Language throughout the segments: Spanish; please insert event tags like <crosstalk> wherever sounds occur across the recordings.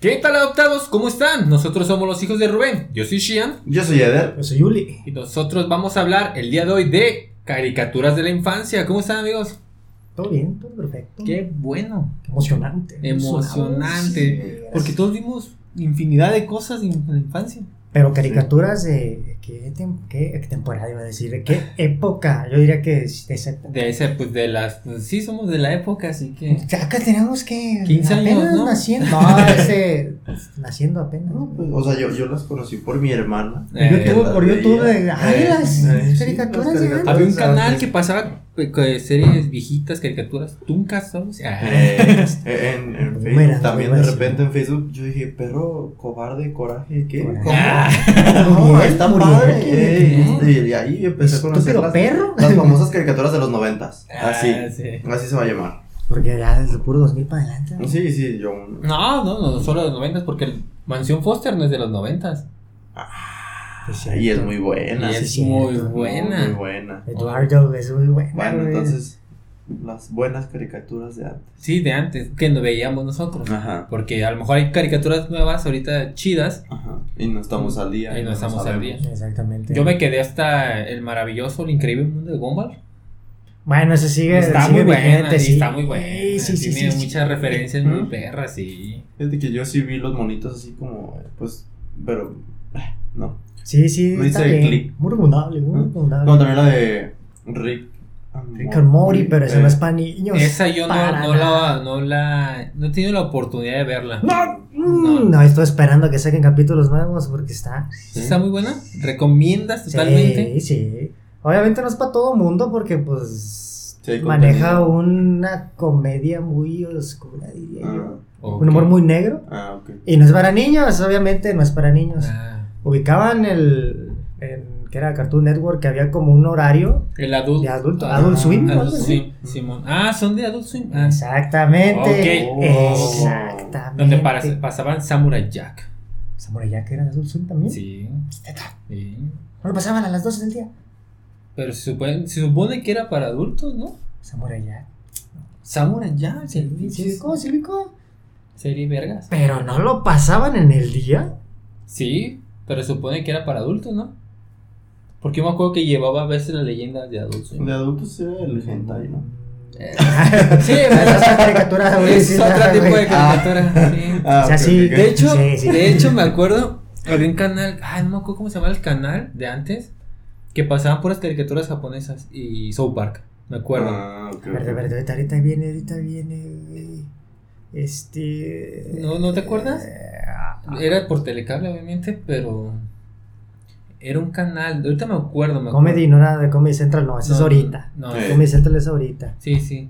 ¿Qué tal adoptados? ¿Cómo están? Nosotros somos los hijos de Rubén. Yo soy Shian. Yo soy Eder. Yo soy Yuli. Y nosotros vamos a hablar el día de hoy de caricaturas de la infancia. ¿Cómo están amigos? Todo bien, todo perfecto. Qué bueno. emocionante. Emocionante. Porque todos vimos infinidad de cosas en la infancia. Pero caricaturas de qué, qué, temporada iba a decir, de qué época. Yo diría que de esa época. De ese, pues de las. Pues, sí, somos de la época, así que. Ya acá tenemos que. 15 años. ¿no? naciendo. <laughs> No, ese. naciendo apenas. Pues, o sea, yo, yo las conocí por mi hermana. Eh, YouTube, por YouTube. Ay, las caricaturas, Había un canal que pasaba series viejitas, caricaturas, tuncas, ¿sabes? Eh, en, en Facebook, también de repente en Facebook yo dije, perro, cobarde, coraje, ¿qué? ¿Cómo? no, está padre. y ahí empecé a conocer las, perro? las famosas caricaturas de los noventas. Ah, así, así se va a llamar. Porque ya desde puro 2000 para adelante. Sí, sí, yo. No, no, no, solo de los noventas, porque Mansión Foster no es de los noventas. Ah. Y es muy buena. es muy buena. Muy buena. Eduardo es muy buena. Bueno, entonces, las buenas caricaturas de antes. Sí, de antes, que no veíamos nosotros. Ajá. Porque a lo mejor hay caricaturas nuevas ahorita chidas. Ajá. Y no estamos al día. Y no, estamos al día. Exactamente. Yo me quedé hasta el maravilloso, el increíble mundo de Gumball. Bueno, se sigue. Está muy buena, sí. Está muy buena. Sí, sí, Tiene muchas referencias muy perras, sí. Fíjate que yo sí vi los monitos así como, pues, pero, no. Sí, sí. No está bien. click. Muy recomendable, muy recomendable. Como también la de Rick. Rick and Morty, pero eso no es para niños. Esa yo no, no, la, no la. No he tenido la oportunidad de verla. No, no, no estoy esperando a que saquen capítulos nuevos porque está. Está muy buena. ¿Recomiendas totalmente? Sí, sí. Obviamente no es para todo mundo porque, pues. maneja una comedia muy oscura, diría yo. Ah, Un humor muy negro. Ah, ok. Y no es para niños, obviamente no es para niños. Ah ubicaban el, que era Cartoon Network, que había como un horario. El adulto. De adulto, Adult Swim. Adult Swim, Simón. Ah, son de Adult Swim. Ah. Exactamente. Exactamente. Donde pasaban Samurai Jack. ¿Samurai Jack era de Adult Swim también? Sí. sí. No lo pasaban a las 12 del día. Pero se supone, se supone que era para adultos, ¿no? Samurai Jack. Samurai Jack, sí. ¿Sí ¿Sí Serie vergas. Pero no lo pasaban en el día. Sí. Pero supone que era para adultos, ¿no? Porque yo me acuerdo que llevaba a veces la leyenda de adultos. De adultos era el hentai, ¿no? Eh, <laughs> sí, es otra caricatura. Es otro tipo de caricatura. Ah. sí. Ah, o sea, sí. De hecho, de hecho me acuerdo, había un canal, ay, no me acuerdo cómo se llama el canal de antes, que pasaban puras caricaturas japonesas y South Park, me acuerdo. Ah, okay, verde, verde, ahorita, ahorita viene, ahorita viene, este... ¿No, ¿No te acuerdas? Eh, era por telecable, obviamente, pero. Era un canal. Ahorita me acuerdo. Me Comedy, no era de Comedy Central, no, ese es ahorita. No, Comedy Central es ahorita. Sí, sí.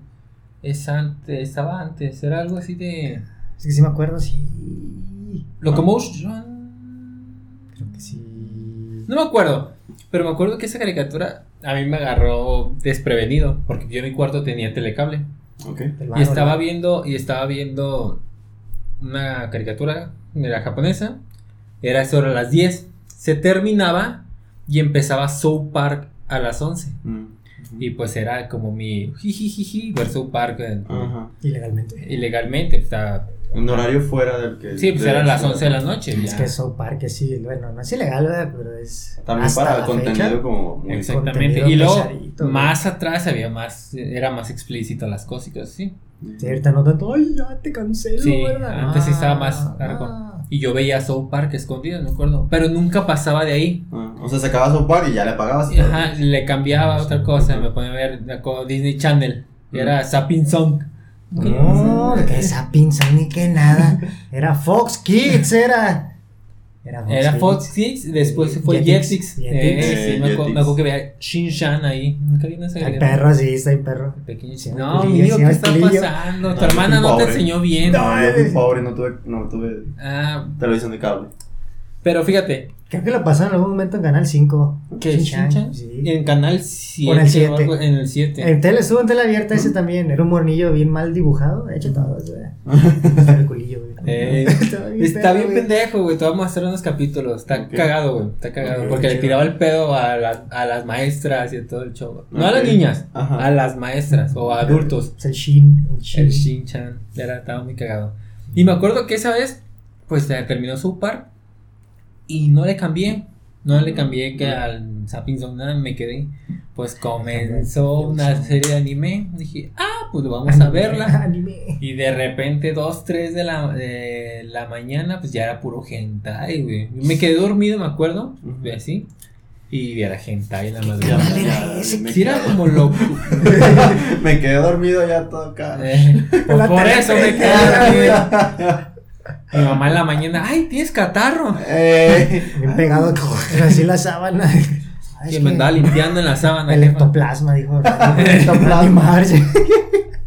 Es antes, estaba antes. Era algo así de. Es que sí me acuerdo, sí. Locomotion. Creo que sí. No me acuerdo. Pero me acuerdo que esa caricatura a mí me agarró desprevenido. Porque yo en mi cuarto tenía telecable. Okay. Y estaba viendo. Y estaba viendo una caricatura era japonesa, era eso a las 10, se terminaba y empezaba South Park a las 11. Mm, y pues era como mi jijijiji ver South Park. Ilegalmente. Ilegalmente, está un horario fuera del que. Sí, pues eran las 11 de la noche. Es que South Park sí, bueno, no es ilegal, pero es. También para el contenido como. Muy Exactamente. Y luego, más atrás había más. Era más explícito las cosas, sí. Sí, ahorita no tanto. Ay, ya te cancelo, sí, Antes sí estaba más. Ah, y yo veía South Park escondido, me acuerdo. Pero nunca pasaba de ahí. Ah, o sea, se acababa South Park y ya le pagabas. Ajá, le cambiaba a otra cosa. Me ponía a ver Disney Channel. Y era Sapping Song. No, que esa pinza ni que nada. <laughs> Era Fox Kids, era. Era Fox, Kids, después fue Jetix. Eh, sí, me, acuerdo, que veía Shin-Chan ahí. Nunca vi esa Hay perro, sí, está hay perro. Pequeño. No, mío, ¿qué está pasando? Tu hermana no te enseñó bien. No, yo fui pobre, no tuve, no tuve ah, televisión de cable. Pero fíjate. Creo que lo pasaron en algún momento en Canal 5. ¿Qué? Shin-Chan? Sí. En Canal 7. en el 7. En el 7. En tele, estuvo en tele abierta ese también. Era un mornillo bien mal dibujado. De hecho, todo. <laughs> el culillo, güey. Eh, <laughs> está bien, pendejo, güey. Te vamos a hacer unos capítulos. Está cagado, güey. Está cagado. porque le tiraba el pedo a, a las maestras y a todo el show. No a las niñas, a las maestras o a adultos. El Shin. El Shin-Chan. Era, estaba muy cagado. Y me acuerdo que esa vez pues terminó su par y no le cambié. No le cambié que al Zapping nada, me quedé. Pues comenzó una serie de anime. Dije, ah, pues vamos a verla. <laughs> Y de repente, dos, tres de la, de la mañana, pues ya era puro hentai, güey. Me quedé dormido, me acuerdo, así. Y era hentai la madrugada. Sí, era como <laughs> loco. me quedé dormido ya todo acá. Eh, por eso me quedé dormido. Mi mamá en la mañana, ay, tienes catarro. Eh. Bien pegado <laughs> así la sábana. que me andaba limpiando en la sábana. El ectoplasma, dijo. <laughs> El ectoplasma.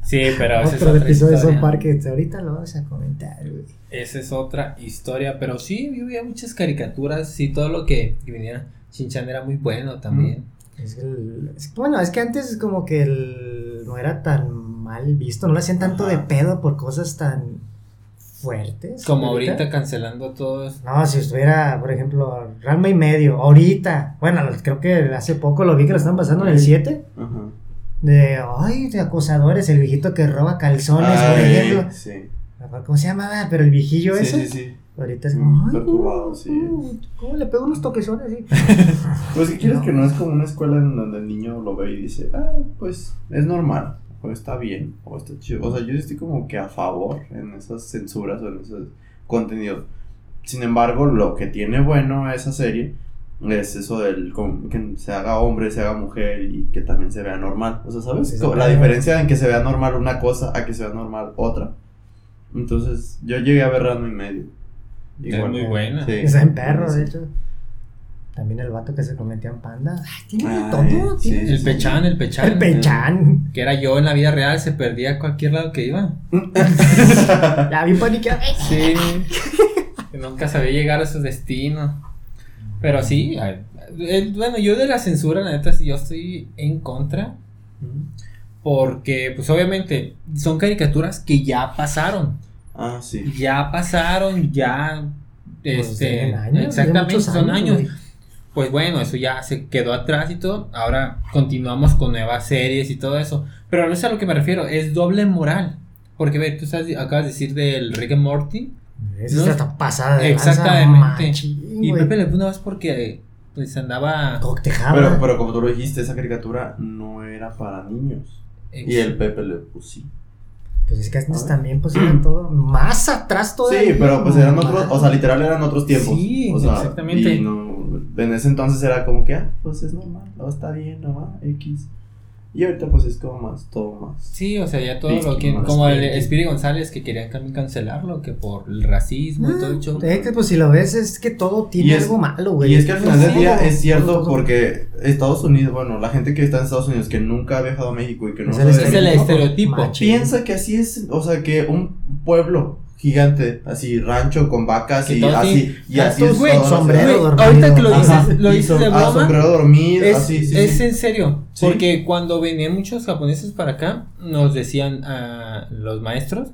sí, pero ese es otra episodio historia. Son parques. Ahorita lo vamos a comentar, güey. Esa es otra historia, pero sí, yo veía muchas caricaturas y todo lo que, viniera. Chinchan era muy bueno también. Es el, bueno, es que antes como que el, no era tan mal visto, no le hacían tanto de pedo por cosas tan fuertes. Como ahorita, cancelando todos. No, si estuviera, por ejemplo, Ralma y medio, ahorita. Bueno, creo que hace poco lo vi que lo están pasando en el 7. Ajá. De, ay, de acosadores, el viejito que roba calzones, por ejemplo. Sí. ¿Cómo se llamaba? Pero el viejillo ese. Sí, sí, sí. Ahorita es como, ay, perturbado, sí. ¿Cómo le pego unos toquesones así? <laughs> pues si quieres que no es como una escuela en donde el niño lo ve y dice, ah, pues es normal o está bien, o está chido. O sea, yo estoy como que a favor en esas censuras o en esos contenidos. Sin embargo, lo que tiene bueno esa serie es eso del que se haga hombre, se haga mujer y que también se vea normal. O sea, ¿sabes? la diferencia en que se vea normal una cosa a que se vea normal otra. Entonces, yo llegué a ver Random y medio. es muy buena. Sí. Es en perro, de hecho. También el vato que se convertía en panda. tiene todo. ¿tiene el pechán, el pechán. El pechán. Que era yo en la vida real, se perdía a cualquier lado que iba. <laughs> ya vi paniqueado. Sí. que nunca sabía llegar a su destino. Pero sí, bueno, yo de la censura, la neta, yo estoy en contra. Porque, pues obviamente, son caricaturas que ya pasaron. Ah, sí. Ya pasaron, ya. Pues este, exactamente, son años pues bueno, eso ya se quedó atrás y todo. Ahora continuamos con nuevas series y todo eso. Pero no es a lo que me refiero, es doble moral. Porque ve, tú sabes, acabas de decir del Rick and Morty. Eso ¿no? está pasada de Exactamente. y Pepe Le una vez porque pues andaba Pero, pero como tú lo dijiste, esa caricatura no era para niños. Y el Pepe Le sí. Pues es que antes también pues eran todo más atrás todavía. Sí, pero pues eran otros, o sea, literal eran otros tiempos. Sí, exactamente. Y no, en ese entonces era como que, ah, pues es normal, no está bien, no X. Y ahorita pues es como más, todo más. Sí, o sea, ya todo lo que... Como el Espíritu González que querían también cancelarlo, que por el racismo y todo el show. Es que pues si lo ves es que todo tiene algo malo, güey. Y es que al final del día es cierto porque Estados Unidos, bueno, la gente que está en Estados Unidos que nunca ha viajado a México y que no... Es es el estereotipo. Piensa que así es, o sea, que un pueblo gigante, así rancho con vacas y así, y así es güey, sombrero dormido. Ahorita que lo dices, lo dices de broma. sombrero dormido, es, así, sí, Es en serio, porque cuando venían muchos japoneses para acá, nos decían a los maestros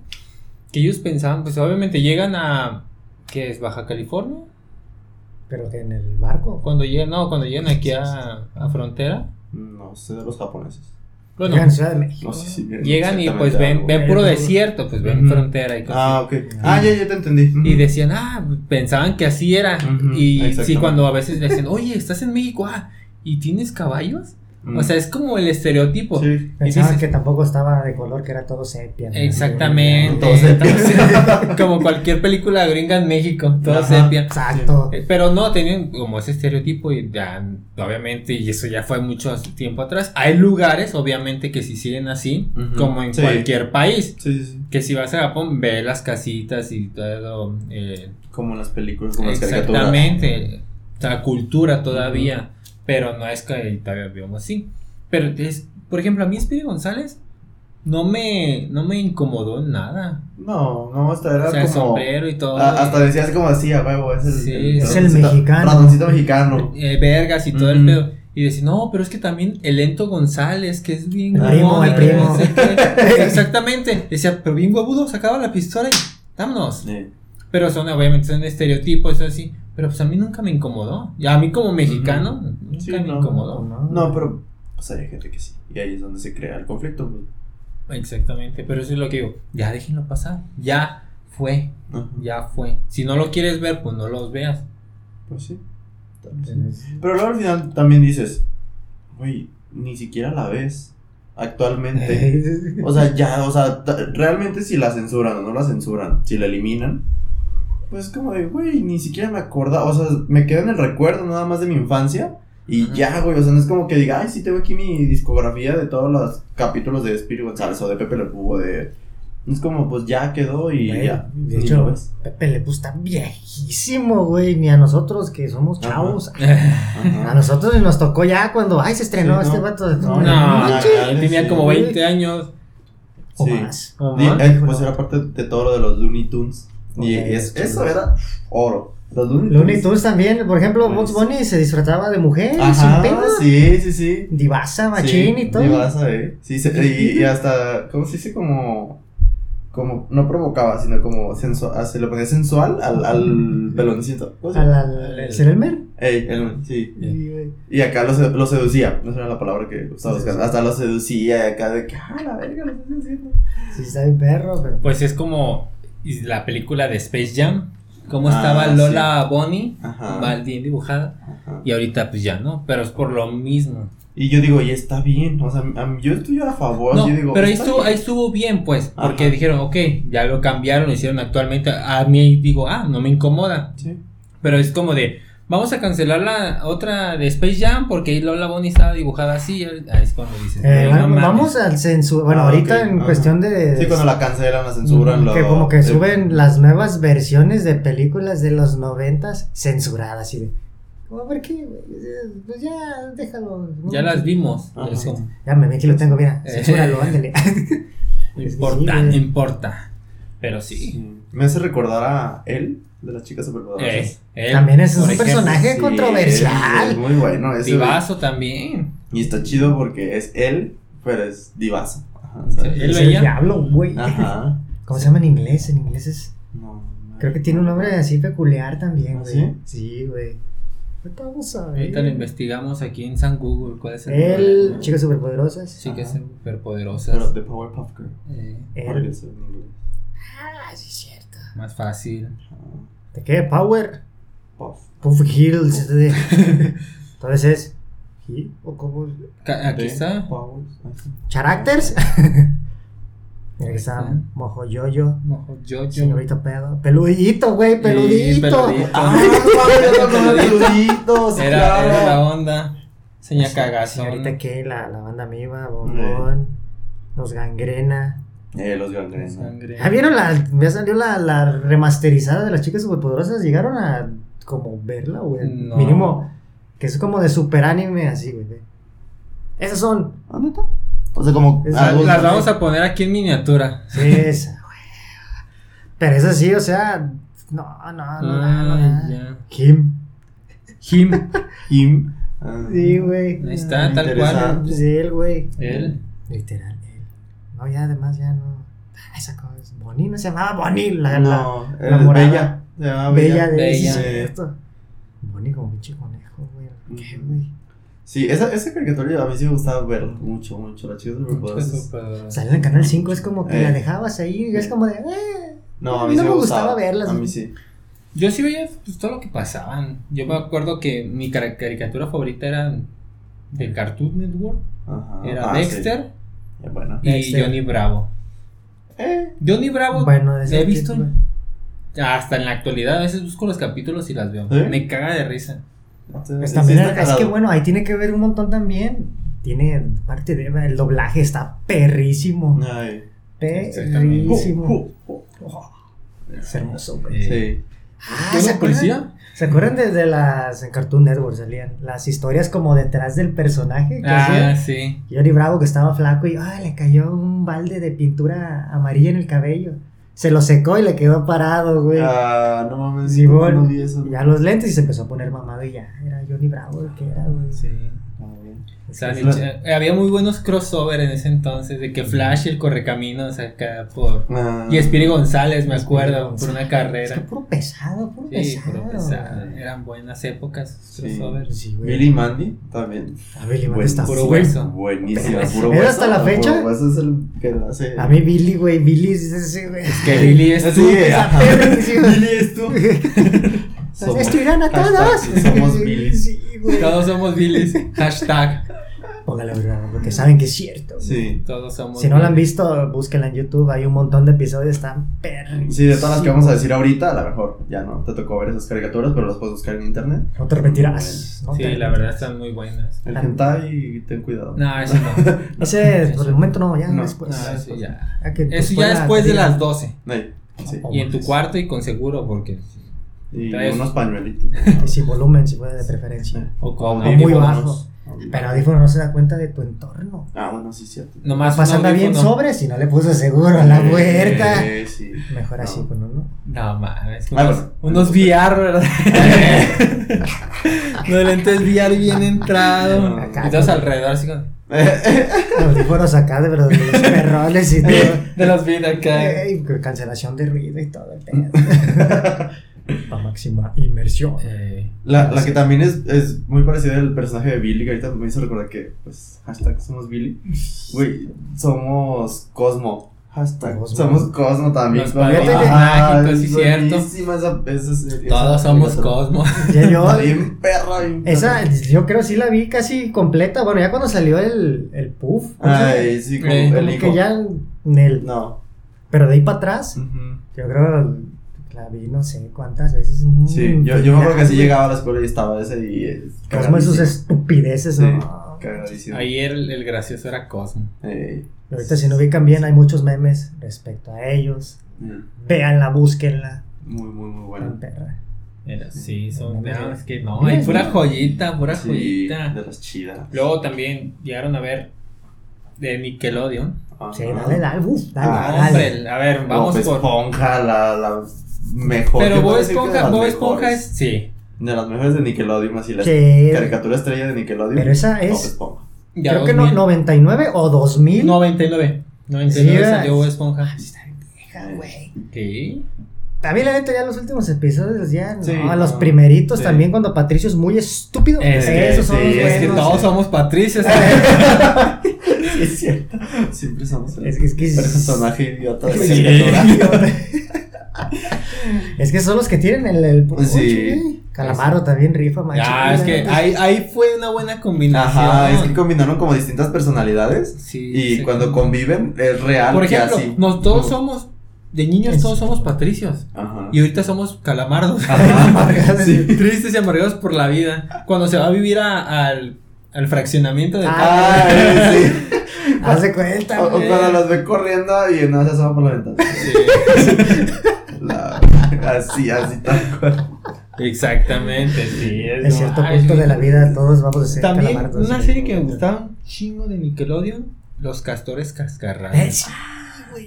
que ellos pensaban, pues obviamente llegan a ¿qué es Baja California? Pero que en el barco. Cuando llegan, no, cuando llegan aquí a, a frontera. No sé de los japoneses. Bueno, llegan Ciudad de México. llegan y pues ven, ven puro desierto, pues ven frontera y cosas. Ah, ok. Ah, ya, ya te entendí. Y decían, ah, pensaban que así era. Y sí, cuando a veces decían, oye, estás en México, ah, ¿y tienes caballos? O sea, es como el estereotipo. Sí. Pensaban que tampoco estaba de color, que era todo sepia. Exactamente. Todo sepia. <laughs> como cualquier película gringa en México, todo sepia. Exacto. Eh, pero no, tenían como ese estereotipo y ya, obviamente, y eso ya fue mucho tiempo atrás. Hay lugares, obviamente, que si siguen así, como en cualquier país. Sí, sí. Que si vas a Japón, ve las casitas y todo. Eh, como las películas, como las caricaturas. Exactamente. La cultura todavía. Pero no es que todavía vivamos así. Pero es, por ejemplo, a mí Espíritu González no me, no me incomodó en nada. No, no, hasta era o sea, como. sombrero y todo. hasta decías como así, a huevo, es el, sí, es el mexicano. Ratoncito mexicano. Eh, vergas y todo el pedo. Y decía, no, pero es que también el Lento González, que es bien. El primo, el primo. <laughs> Exactamente. Decía, pero bien huevudo, sacaba la pistola y vámonos. Pero son, obviamente, son estereotipos, así. Pero pues a mí nunca me incomodó. Y a mí como mexicano, nunca me incomodó. No, pero pues hay gente que sí. Y ahí es donde se crea el conflicto. Pues. Exactamente, pero eso es lo que digo. Ya déjenlo pasar. Ya fue. Ya fue. Si no lo quieres ver, pues no los veas. Pues sí. Pero luego al final también dices, güey, ni siquiera la ves actualmente. <laughs> o sea, ya, o sea, realmente si la censuran o no la censuran, si la eliminan, pues como de, güey, ni siquiera me acordaba, o sea, me queda en el recuerdo nada más de mi infancia. Y ya, güey, o sea, no es como que diga, ay, sí tengo aquí mi discografía de todos los capítulos de Spirit González o de Pepe Le Pew de es como, pues ya quedó y ya. De hecho, Pepe Le está viejísimo, güey. Ni a nosotros que somos chavos. <laughs> A nosotros nos tocó ya cuando, ay, se estrenó este vato. De... No, no, no tenía como 20 años. O más. Eh, pues era parte de todo lo de los Looney Tunes. Y eso era oro. Los Looney, Tunes. también, por ejemplo, Bugs Bunny se disfrutaba de mujer, Ajá, sin Sí, sí, sí. Divasa, machín y todo. Divasa, eh. Sí, y, y, hasta, ¿cómo se dice? Como como, no provocaba, sino como sensual, ah, se le ponía sensual al, al peloncito. ¿Al, al, el Elmer? Ey, Elmer, sí. Y acá lo, lo seducía, no era la palabra que estaba buscando, hasta lo seducía y acá de que, ah, la verga, lo estoy haciendo. Sí, está bien perro, pero... Pues es como la película de Space Jam, cómo estaba ah, Lola Bonnie, mal bien dibujada, y ahorita pues ya no, pero es por lo mismo. Y yo digo, y está bien, o sea, yo estoy a favor. No, yo digo, pero ahí estuvo, ahí estuvo bien, pues, porque dijeron, ok, ya lo cambiaron, lo hicieron actualmente. A mí digo, ah, no me incomoda. Sí. Pero es como de, vamos a cancelar la otra de Space Jam porque Lola Bonnie estaba dibujada así. Ahí es cuando dices, eh, vamos al censura. Bueno, ah, ahorita en cuestión de. Sí, cuando la cancelan, la censuran. Que como que suben las nuevas versiones de películas de los noventas censuradas y de a ver qué, pues ya, déjalo. Ya las vimos. Ya me aquí lo tengo, mira, censúralo, ándale. <laughs> importa, no importa. Pero sí. Me hace recordar a él, de las chicas superpoderosas. Eh, también es un personaje controversial. Es, muy bueno. Es divazo también. Y está chido porque es él, pero es divazo. Ajá, él es el diablo, güey. Ajá. <laughs> ¿Cómo se llama en inglés? En inglés es. No. Creo que tiene un nombre así peculiar también, ¿Ah, güey. Sí, güey. Vamos a ver. Ahorita lo investigamos aquí en San Google. ¿Cuál es el El Chicas Superpoderosas. Chicas Superpoderosas. Pero The Powerpuff Girl. Eh. El... Ah, sí, cierto. Más fácil. ¿De qué? Power. Puff. Puff Hills. Entonces <laughs> es. ¿O cómo? Aquí está. Characters. Mira <laughs> que está Mojo Yoyo. Mojo Yoyo. Señorito Pedo. Peludito, güey, peludito. peludito. Ah. <laughs> Era, era la onda. Seña cagazón. Señorita que la, la banda Miva, Bombón. Los Gangrena. Eh, los gangrena. ¿Ah, vieron la, ya salió la, la remasterizada de las chicas superpoderosas? ¿Llegaron a como verla, güey? No. Mínimo, que es como de super anime así, güey. Esas son. ¿Dónde está? O sea, como. las vamos a poner aquí en miniatura. Sí, esa, Pero es así, o sea. No, no, no. no, Kim. Kim. Kim. sí, güey. Ahí está, tal cual. Sí, él, güey. Él. Literal. No, ya además ya no. Ah, esa cosa es Bonnie, no se llamaba Bonnie. La, no, la, la Bella. Se llamaba Bella. Bella de Bella. Bonnie como pinche conejo, güey. ¿Qué, güey? Sí, esa, esa caricatura a mí sí me gustaba ver mucho, mucho. La chica superpoderosas. Sale en Canal 5, es como que la eh. dejabas ahí y es como de. Eh, no, a mí, no me, gustaba, verlas. A mí sí. Yo sí veía pues, todo lo que pasaban. Yo me acuerdo que mi caricatura favorita era de Cartoon Network. Ajá. Era ah, Dexter. Eh, bueno. Y Johnny Bravo. Eh. Johnny Bravo. Bueno, he visto. Hasta en la actualidad, a veces busco los capítulos y las veo. Me caga de risa. Pues también es que bueno, ahí tiene que ver un montón también. Tiene parte de el doblaje está perrísimo. Ay, perrísimo. es hermoso, güey. Sí. Ah, ¿se policía? ¿Se acuerdan de, las en Cartoon Network salían las historias como detrás del personaje? Que ah, sí. Johnny Bravo que estaba flaco y ay, le cayó un balde de pintura amarilla en el cabello se lo secó y le quedó parado, güey. Ah, no mames. Sí, bueno, no vi eso. Ya los lentes y se empezó a poner mamado y ya. Era Johnny Bravo el que era, güey. Sí. O sea, eh, había muy buenos crossover en ese entonces, de que Flash y el Correcaminos acá por... Ah. y Espiri González, me acuerdo, por una carrera. Es que puro pesado, puro sí, pesado. pesado. Eran buenas épocas, crossover. Sí, Billy Mandy también. A ah, Billy Mandy está puro hueso. Buenísimo, puro hueso. hasta la fecha? Hueso es el que lo hace. A mí Billy, güey, Billy es ese, güey. Es que Billy es tú. <laughs> Billy es tú. <laughs> Somos, a todos. Somos <laughs> Todos somos Billys. <laughs> Hashtag. Póngale verdad, porque saben que es cierto. Sí. Todos somos. Si no la han visto, búsquenla en YouTube. Hay un montón de episodios, están perros. Sí, de todas las que vamos a decir ahorita, a lo mejor ya no te tocó ver esas caricaturas, pero las puedes buscar en internet. No te repetirás. sí, la verdad están muy buenas. El hentai, ten cuidado. No, eso no. <laughs> ese, por el momento no, ya después. No, eso ya. eso ya después de las 12. Sí. Y en tu cuarto y con seguro, porque y unos pañuelitos. Y <laughs> sin volumen, si puede, de preferencia. <laughs> O, con muy bajo. Pero audífono no se da cuenta de tu entorno. Ah, bueno, sí, cierto. Nomás Pasando bien sobre si no le puso seguro a la puerta. Sí, Mejor así, pues no, no. No mames. Unos, unos VR, ¿verdad? <laughs> los lentes VR bien entrado. y todos alrededor, así como. Audífonos acá de, los perrones y todo. De los VR acá. cancelación de ruido y todo el pedo. La máxima inmersión. Eh, la, la que también es, es muy parecida al personaje de Billy, que ahorita me hizo recordar que, pues, hashtag somos Billy. Güey, somos Cosmo. Hashtag somos Cosmo también. Los ah, mágicos, cierto. Esa, esa, Todos somos Cosmo. <laughs> Ya yo, bien perra, bien Esa, yo creo sí la vi casi completa. Bueno, ya cuando salió el, el puff. Ay, sí, como, eh, como que ya en el. No. Pero de ahí para atrás, yo creo la vi no sé cuántas veces. Sí, yo, yo me acuerdo que así llegaba a la escuela y estaba ese y... Cosmo sus estupideces, ¿no? Ayer el, gracioso era Cosmo. ahorita si no ubican bien hay muchos memes respecto a ellos. Mm. Véanla, búsquenla. Muy, muy, muy buena. Perra. sí, son. No, es que no, hay pura joyita, pura joyita. De las chidas. Luego también llegaron a ver de Nickelodeon. Sí, dale, dale, dale, ah, dale. a ver, vamos por. Esponja, la, la mejor. Pero Bob Esponja, Bob Esponja es. Sí. De las mejores de Nickelodeon, así la caricatura estrella de Nickelodeon. Pero esa es. Bob Esponja. Creo que no, 99 o 2000. 99. 99 salió Bob Esponja. Está vieja, güey. ¿Qué? También la neta ya los últimos episodios ya, no, los primeritos también cuando Patricio es muy estúpido. Es Esos son sí, es que todos somos Patricios. <laughs> es cierto. Siempre somos el, es, es que personaje idiota de sí. <laughs> <laughs> es que son los que tienen el, el sí. Calamaro también rifa macho. Ya, es que ahí, ahí fue una buena combinación. Ajá, es que combinaron como distintas personalidades. Sí. Y cuando conviven es real. Por ejemplo, nosotros todos somos de niños todos somos patricios. Ajá. Y ahorita somos calamardos. <laughs> sí. Tristes y amargados por la vida. Cuando se va a vivir al, al fraccionamiento de ah, sí. <laughs> Hace cuenta. O, cuando los ve corriendo y no se asoma por la ventana. Sí. <laughs> así, así tal cual. Exactamente, sí. Es en cierto punto de la vida todos vamos a ser También una serie que me gustaba un chingo de Nickelodeon, Los Castores Cascarrabias.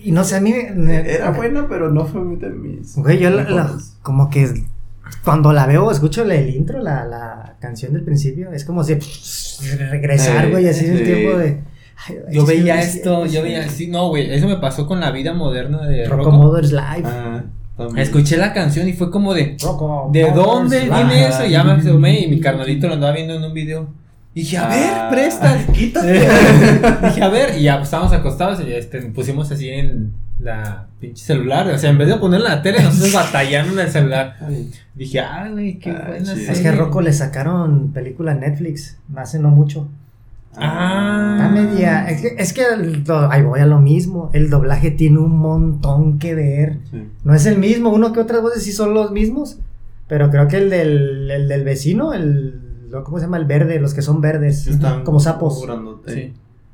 Y no sé, a mí Era buena, pero no fue muy de mis... Güey, yo la, como que cuando la veo, escucho el intro, la, la canción del principio, es como si regresar, güey, así en el tiempo de yo veía esto, yo veía así, no, güey, eso me pasó con la vida moderna de Rocco, Mother's Life. Ah, Escuché la canción y fue como de, ¿de dónde viene eso? Y ya me asomé y mi carnalito lo andaba viendo en un video. Y dije, a ver, ah, presta, <laughs> quítate. <laughs> dije, a ver, y ya pues, estábamos acostados y este, pusimos así en la pinche celular. O sea, en vez de ponerla en la tele, nosotros batallando en el celular. Dije, ay, güey, qué ah, buena. Es que a Rocco le sacaron película en Netflix, hace no mucho. Ah. media. Es que, es que ahí voy a lo mismo. El doblaje tiene un montón que ver. No es el mismo. Uno que otras voces sí son los mismos. Pero creo que el del, el del vecino, el. ¿Cómo se llama? El verde, los que son verdes. como sapos.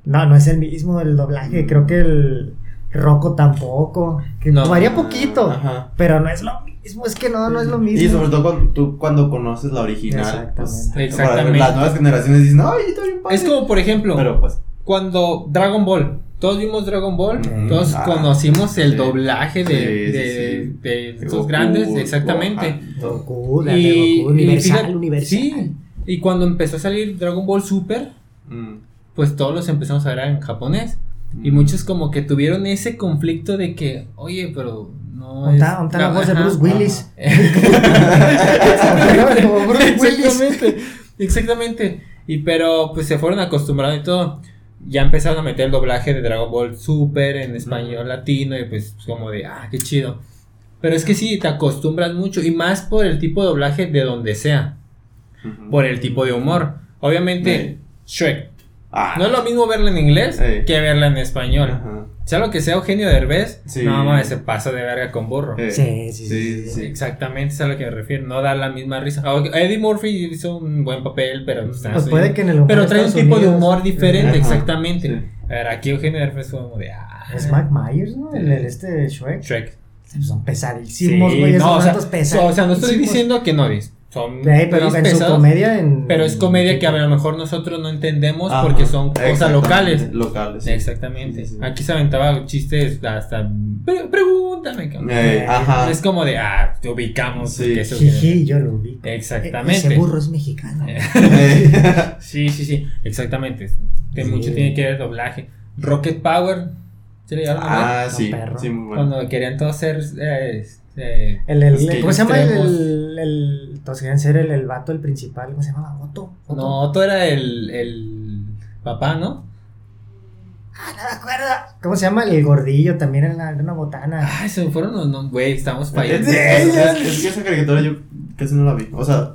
No, no es el mismo el doblaje. Mm. Creo que el. Rocco tampoco. Que no. varía poquito. Pero no es lo es que no, no es lo mismo. Y sobre todo cuando, tú cuando conoces la original. Pues, Exactamente. las nuevas generaciones dicen, ay, está bien Es como, por ejemplo, Pero, pues, cuando Dragon Ball. Todos vimos Dragon Ball, todos ah, conocimos el doblaje de, de, de, esos grandes, exactamente. Goku, y, Goku, Universal, Universal. Sí, Y cuando empezó a salir Dragon Ball Super, mm. pues todos los empezamos a ver en japonés. Y mm. muchos como que tuvieron ese conflicto de que, oye, pero no es... la voz de <laughs> <laughs> Bruce Willis. exactamente, exactamente. Y pero pues se fueron acostumbrando y todo. Ya empezaron a meter el doblaje de Dragon Ball Super en español latino y pues como de, ah, qué chido. Pero es que sí, te acostumbras mucho y más por el tipo de doblaje de donde sea. Por el tipo de humor. Obviamente, Shrek Ah. No es lo mismo verla en inglés que verla en español. Sea lo que sea Eugenio Derbez, no mames, se pasa de verga con burro. Sí, sí, sí, Exactamente, es a lo que me refiero. No da la misma risa. Eddie Murphy hizo un buen papel, pero. Pues, pues puede que en el Pero trae un tipo de humor diferente, exactamente. A ver, aquí Eugenio Derbez fue como de. Ah, es Mike Myers, ¿no? El, este Shrek. Shrek. Son pesadísimos, güey. No, o sea, o sea, no estoy diciendo que no dices pero en su comedia pero es comedia que a lo mejor nosotros no entendemos porque son cosas locales. locales exactamente. Aquí se aventaba chistes hasta pregúntame eh, es como de ah te ubicamos sí, sí, yo lo ubico. Exactamente. Ese burro es mexicano. <laughs> Sí sí sí. Exactamente. Mucho tiene que ver doblaje. Rocket Power ah sí, sí muy bueno. cuando querían todos ser eh, el, el, ¿Cómo se llama el, el, Entonces querían ser el, el vato, el principal. ¿Cómo se llama? ¿Otto? No, Otto era el, el papá, ¿no? Ah, no me acuerdo. ¿Cómo se llama? El gordillo también era una, botana. Ah, se me fueron los no, güey, estamos fallando. Es, es, que esa caricatura yo casi no la vi. O sea,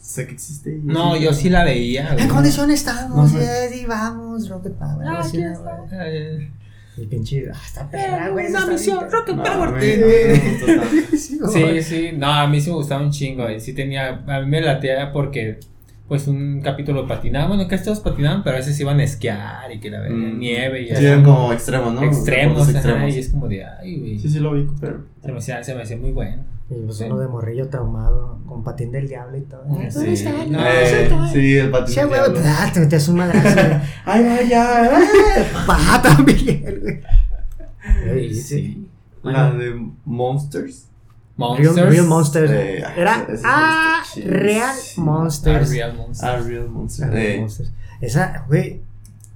sé que existe. No, yo sí la veía. ¿En condición estamos? No, sí, vamos, Rocket Power. Ah, Y pinche, ah, está perra, güey. Una misión, Rocket Power. Sí, sí, no, a mí sí me gustaba un chingo. Y sí tenía, a mí me latea porque, pues, un capítulo patinaba. Bueno, casi todos patinaban, pero a veces iban a esquiar y que la mm. nieve. Y sí, eran como extremos, ¿no? Extremos, extremos. y es como de, ay, güey. Sí, sí, lo vi, pero. Se me hacía, se me hacía muy bueno. Y pues uno de morrillo traumado, con patín del diablo y todo. Sí, sí, eh, sí el patín del diablo. Ah, te metías un madrazo. <laughs> ay, ay, ya. Baja <laughs> <laughs> también, güey. Sí. La de Monsters. Monsters. Real, Monsters. Eh, Era ah, Real Monsters. Ah, Real Monsters. Ah, Real Monsters. Real Monsters. Esa, güey.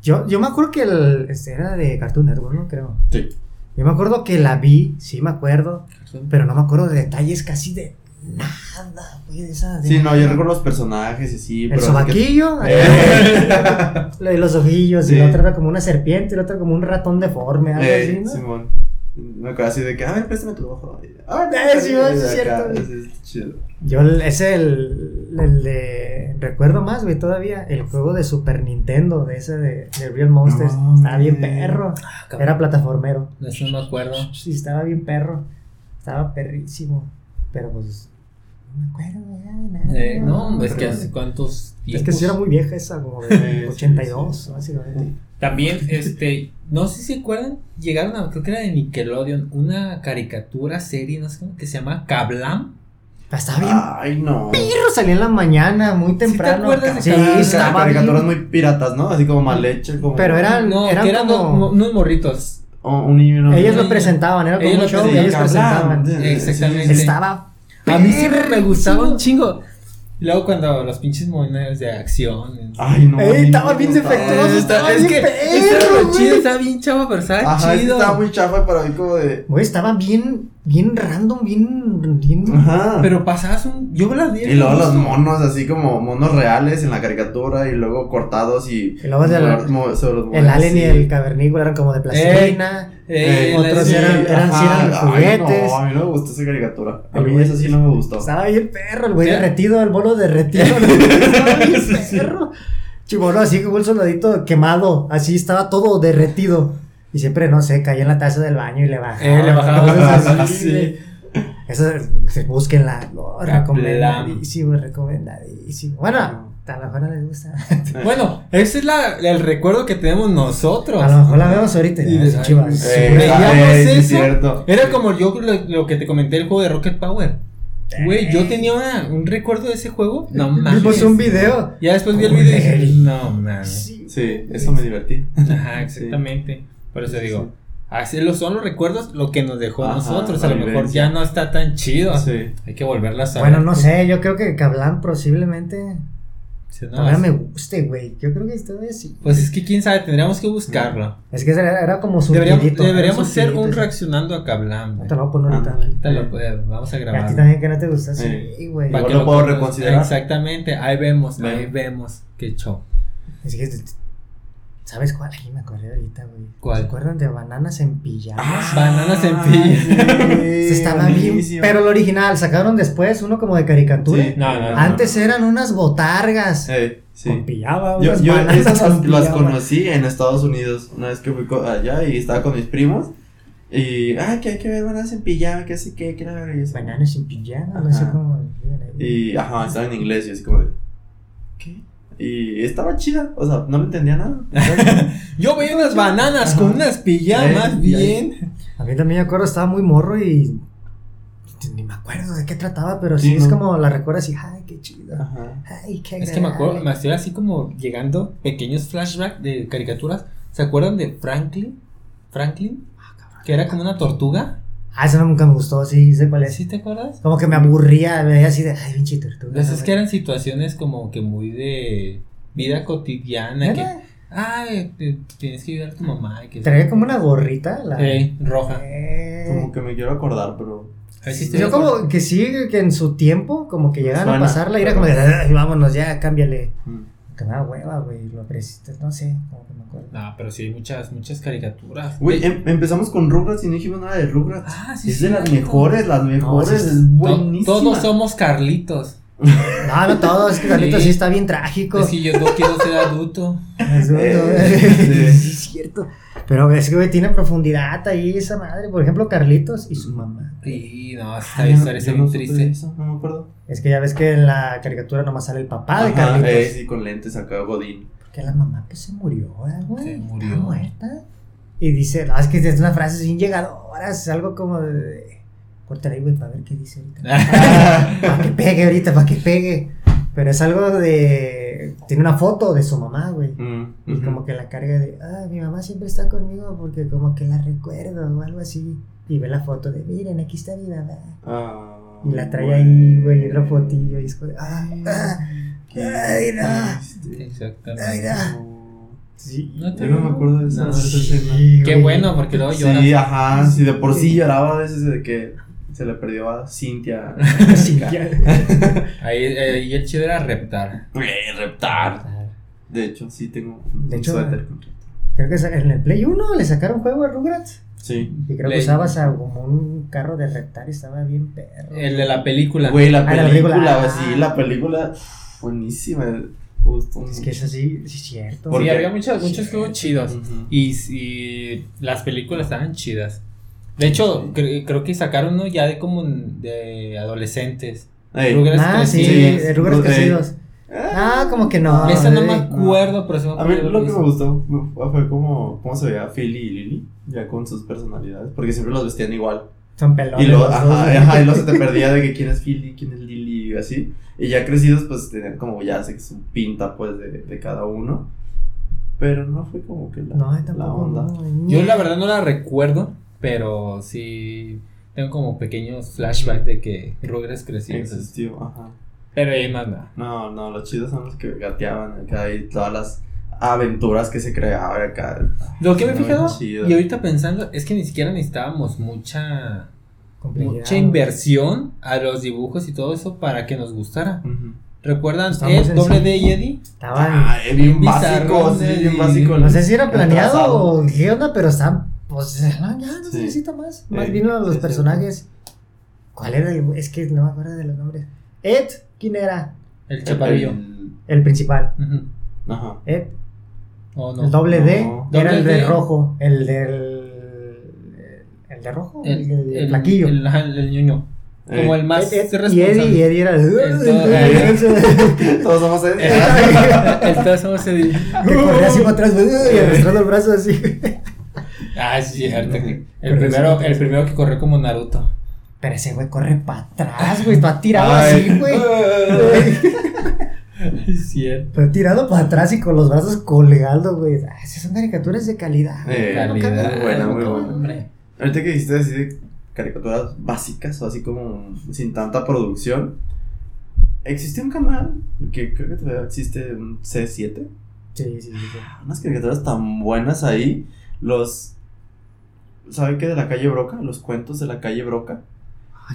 Yo, yo me acuerdo que el, este era de Cartoon Network, ¿no? Creo. Sí. Yo me acuerdo que la vi, sí me acuerdo, pero no me acuerdo de detalles casi de nada, güey, de esa. sí, no, yo recuerdo los personajes y sí. El sobaquillo, <laughs> eh. los ojillos, y la otra era como una serpiente, y la otra como un ratón deforme, algo eh, así, ¿no? Simón. Me acuerdo así de que, a ver, préstame tu ojo. Ah, <laughs> sí, es cierto. Es chido. Yo, ese, el, el de. Recuerdo más, güey, todavía. El juego de Super Nintendo, de ese de, de Real Monsters. estaba bien perro. Ah, Era plataformero. Eso no me acuerdo. Sí, estaba bien perro. Estaba perrísimo. Pero pues. No me acuerdo ya de nada. Eh, no, es que hace cuántos. Es que sí era muy vieja esa, como de <laughs> 82, básicamente. También, este, no sé si se acuerdan, llegaron a, creo que era de Nickelodeon, una caricatura serie, no sé cómo, que se llama Kablam. Ah, estaba bien. Ay, no. Perro, salía en la mañana, muy temprano. ¿Sí te acuerdas de Sí, estaba caricaturas muy piratas, ¿no? Así como mal hecha. Como... Pero eran, no, eran, eran como... unos morritos. Oh, un niño, ellos lo presentaban, era como ellos un show, ellos presentaban. Exactamente. Estaba. A mí siempre me gustaba un chingo. Y luego cuando los pinches monedas de acción. Ay, no. Ey, estaba bien defectuoso. Estaba, es que estaba chido, estaba bien chavo, pero estaba Ajá, chido. Estaba muy chafa, pero ahí como de. Güey, estaba bien, bien random, bien. bien... Ajá. Pero pasabas un. Yo la vi. Y luego los monos, así como monos reales en la caricatura y luego cortados y. Y luego de la, el alien y el cavernícola eran como de plastilina. Eh, otros eran, eran, eran juguetes. no, a mí no me gustó esa caricatura. A mí esa sí no me gustó. Estaba bien perro, el güey derretido, el bolo derretido. <laughs> estaba bien perro. Chibolo así como el soldadito quemado, así estaba todo derretido. Y siempre, no sé, caía en la taza del baño y le bajaba. Eh, le bajaba. así, <laughs> Eso, se busquenla. No, recomendadísimo, recomendadísimo. Bueno, a lo mejor no les gusta. <laughs> bueno, ese es la, el recuerdo que tenemos nosotros. A lo mejor la vemos ahorita. Y de chivas. Eh, cierto. Era como yo lo, que te comenté el juego de Rocket Power. Güey, yo tenía un recuerdo de ese juego. No mames. Vimos un video. Ya después vi el video y dije, no mames. Sí, eso me divertí. Ajá, exactamente. Por eso digo. Así lo son los recuerdos lo que nos dejó a nosotros. A lo mejor ya no está tan chido. Sí. Hay que volverlas a Bueno, no sé, yo creo que Cablan posiblemente Ahora me guste, güey. Yo creo que esto es sí. Pues es que quién sabe, tendríamos que buscarlo. Es que era, como su. Deberíamos, deberíamos hacer un reaccionando a Cablam. Te lo voy a poner ahorita. Te lo vamos a grabar. A ti también que no te gusta, sí, güey. Para que lo puedo reconsiderar. Exactamente, ahí vemos, ahí vemos. Qué show. Es que ¿Sabes cuál? Ahí me acordé ahorita, güey. ¿Cuál? ¿Se acuerdan de bananas en pijamas? Ah, bananas en pijamas. estaba bien. Pero el original, sacaron después uno como de caricatura. Sí, no, no, Antes eran unas botargas. Eh, sí. Con pijama, yo, yo esas las, conocí en Estados Unidos. Una vez que fui allá y estaba con mis primos. Y, ah, que hay que ver bananas en pijama, que así que, que ver. Bananas en pijama, no sé cómo. Y, ajá, estaba en inglés y así como de. ¿Qué? Y estaba chida, o sea, no me entendía nada. <laughs> Yo veía unas bananas con unas pijamas, bien. A mí también me acuerdo, estaba muy morro y ni me acuerdo de qué trataba, pero sí, es como la recuerdas y, ay, qué chido. Ay, qué Es que me acuerdo, me estoy así como llegando pequeños flashbacks de caricaturas. ¿Se acuerdan de Franklin? Franklin, ah, que era como una tortuga. Ah, eso nunca me gustó, sí, sé cuál es. ¿Sí te acuerdas? Como que me aburría, me veía así de, ay, pinche tortuga. Pues es que eran situaciones como que muy de vida cotidiana. Que, ay, tienes que ayudar a tu mamá. Que Traía como una gorrita. La... Sí, roja. Eh. Como que me quiero acordar, pero... Yo como que sí, que en su tiempo, como que llegaban a pasarla y era como de, ay, vámonos, ya, cámbiale. Mm. Que me da hueva, güey, lo no sé, como que me acuerdo. No, pero sí hay muchas, muchas caricaturas. Güey, em, empezamos con Rugrats y no dijimos nada de Rugrats. Ah, sí, Es de las mejores, las mejores, es, buenísima. Todos somos Carlitos. <laughs> No, no todos, es que Carlitos sí, está bien trágico. Es que yo no quiero ser adulto. Es, eh, <laughs> <laughs> sí, es cierto. Pero es que, güey, tiene profundidad ahí esa madre. Por ejemplo, Carlitos y su mamá. Sí, no, esta historia es muy triste. no me acuerdo. Es que ya ves que en la caricatura nomás sale el papá de Carlitos. Eh, sí, con lentes acá, Godín. Que la mamá pues se murió, güey. Se murió. muerta. Y dice, no, es que es una frase sin llegadora, es algo como de. Córtale ahí, güey, para ver qué dice ahorita. <laughs> para que pegue ahorita, para que pegue. Pero es algo de. Tiene una foto de su mamá, güey. Mm, y como que la carga de. Ah, mi mamá siempre está conmigo porque como que la recuerdo o algo así. Y ve la foto de. Miren, aquí está mi mamá. Ah, y la trae ahí, güey, otra fotillo. Y es como. Ah, ah, ay, no. Exactamente. Ay, no. Sí, no yo no me acuerdo de esa, no, escena. Qué bueno, porque luego llora. Sí, ajá, sí, de por sí lloraba a veces de que se le perdió a Cintia. <laughs> Cintia. <laughs> ahí, ahí, el chido era reptar. Eh, reptar. De hecho, sí tengo un de hecho, suéter con Creo que en el Play 1 le sacaron juego a Rugrats. Sí. Y creo que usabas como un carro de reptar y estaba bien perro. El de la película. Güey, la, película, la película, sí, la película buenísima. Es que es así, sí es cierto. Porque había muchos, muchos juegos chidos. y, y las películas estaban chidas. De hecho, creo que sacaron uno ya de como de adolescentes. ah, sí, de Rugrats crecidos. Ah, como que no. Esa no me acuerdo, pero sí me A mí lo que me gustó fue como cómo se veía Philly y Lily, ya con sus personalidades, porque siempre los vestían igual. Son pelones. Y luego, ajá, ajá, y luego se te <laughs> perdía de que quién es Philly, quién es Lily y así. Y ya crecidos, pues tenían como ya sé su pinta, pues, de, de cada uno. Pero no fue como que la, no, la onda. Yo la verdad no la recuerdo. Pero sí tengo como pequeños flashbacks de que Rugrats creció. Existió, ajá. Pero ahí más nada. No, no, los chidos son los que gateaban acá y todas las aventuras que se creaban acá. Lo que me he fijado y ahorita pensando es que ni siquiera necesitábamos mucha mucha inversión a los dibujos y todo eso para que nos gustara. ¿Recuerdan Ed, doble D y Eddie? Estaban ah, bien básicos, bien básico. No sé si era planeado o qué onda, pero están pues ya no se necesita más. Más bien los personajes. ¿Cuál era el.? Es que no me acuerdo de los nombres. Ed, ¿quién era? El chaparillo. El, principal. Ajá. Ed. Oh, el doble D era el de rojo. El del. ¿El de rojo? El, el, el flaquillo. El, el, ñoño. Como el más Ed, Y Eddie, y Eddie era. <laughs> todos somos Eddie. todos somos Eddie. <laughs> Que corría así para atrás y <laughs> arrastrando el brazo así. Ah, sí, cierto. El primero, el primero que corrió como Naruto. Pero ese güey corre para atrás, güey. Está tirado así, güey. <laughs> <laughs> Es cierto. Pero tirado para atrás y con los brazos colgando, güey. Ah, esas son caricaturas de calidad. Eh, calidad. Muy buena, muy buena. Ahorita que dijiste así de caricaturas básicas o así como sin tanta producción. Existe un canal que creo que todavía existe un C7. Sí, sí, sí. sí. Unas caricaturas tan buenas ahí. Los. ¿Sabe qué de la calle Broca? Los cuentos de la calle Broca.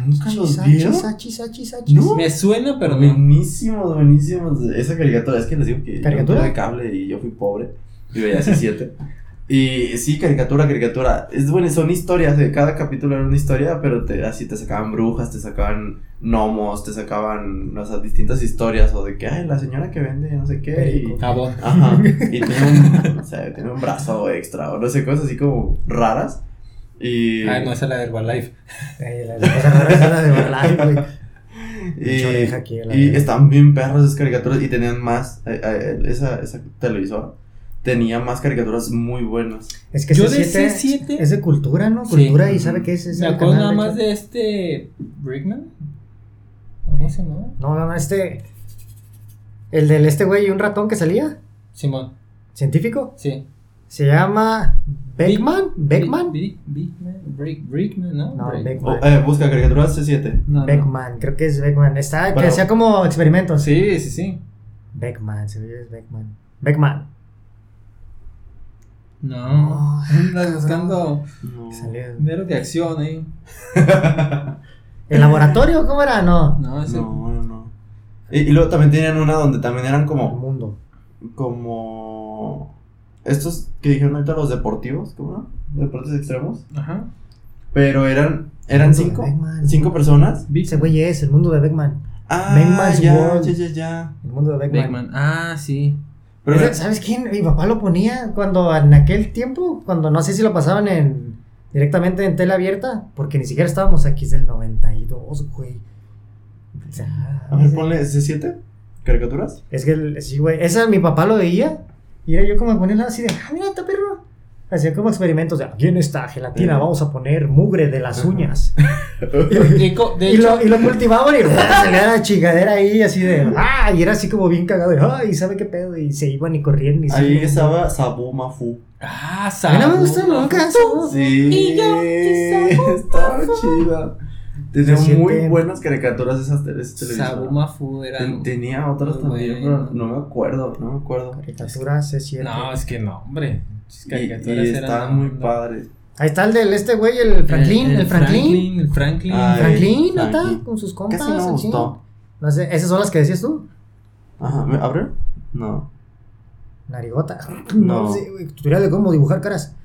¿Nunca los vieron? achis, achis, achis. No. Me suena, pero no. Buenísimos, buenísimos. Esa caricatura, es que les digo que yo ¿Caricatura? tuve cable y yo fui pobre. Y veía hace siete. Y sí, caricatura, caricatura. Es bueno, son historias, de cada capítulo era una historia, pero te, así te sacaban brujas, te sacaban gnomos, te sacaban, o sea, distintas historias, o de que, ay, la señora que vende no sé qué. Y, Jabón. ajá, y tiene un, <laughs> no sé, tiene un brazo extra, o no sé, cosas así como raras. Y, Ah, no, esa es la <laughs> de Herbalife. Ay, la, la cosa rara es la de Barlife, güey. <laughs> y, aquí, la y estaban bien perros esas caricaturas y tenían más, eh, eh, esa, esa televisora tenía más caricaturas muy buenas. Es que Yo ese de 7 C7 es de cultura, ¿no? Sí. Cultura y sabe qué es. es Me acuerdo nada más de este. Brickman. ¿Cómo se llama? No, no, no, este. El del este güey y un ratón que salía. Simón. Científico. Sí. Se llama. Beckman. Beckman. Brickman, ¿no? No, Beckman. Oh, eh, busca caricaturas C7. No, no. Beckman, creo que es Beckman. Está, que hacía como experimentos. Sí, sí, sí. Beckman, se ve es Beckman. Beckman. No. Andas buscando dinero de acción, ¿eh? ¿El laboratorio? ¿Cómo era? No. No, ese. No, no, no. Y, y luego también tenían una donde también eran El como, mundo. como estos que dijeron ahorita los deportivos, ¿cómo no? Deportes extremos. Ajá. Pero eran, eran cinco, cinco personas. Ese güey es el mundo de Beckman. Ah, Beckman's ya, World. ya, ya, ya. El mundo de Beckman. Beckman. Ah, sí. Pero Ese- ¿Sabes quién? Mi papá lo ponía cuando en aquel tiempo, cuando no sé si lo pasaban en directamente en tela abierta, porque ni siquiera estábamos aquí es del 92, güey. O sea, a ver, ponle C7, caricaturas. es que el- sí, güey, esa mi papá lo veía y era yo como ponerla así de, ah, mira, está perro. Hacía como experimentos de, aquí en esta gelatina vamos a poner mugre de las uñas. <laughs> Y, hecho, lo, y lo cultivaban y salía la chingadera ahí así de, ah, y era así como bien cagado de, ay, ¿sabe qué pedo? Y se iban y corrían y se Ahí estaba Sabu Mafu. Ah, A mí no me Sabu. nunca eso. Sí, Y yo, y Sabu <laughs> estaba chida. Tenía muy buenas caricaturas esas, tele- esa televisión. Sabu Mafu era. Ten- Tenía otras también, bueno. pero no me acuerdo, no me acuerdo. Caricaturas C7. No, es que no, hombre. Y, caricaturas y eran estaban muy padres. Ahí está el del este güey, el Franklin, el, Franklin. El Franklin. Ay, Franklin, ¿no está? Con sus compas. Casi no gustó. No sé, esas son las que decías tú. Ajá, ¿me abre? No. Narigota. No. No sé, güey, tutorial de cómo dibujar caras.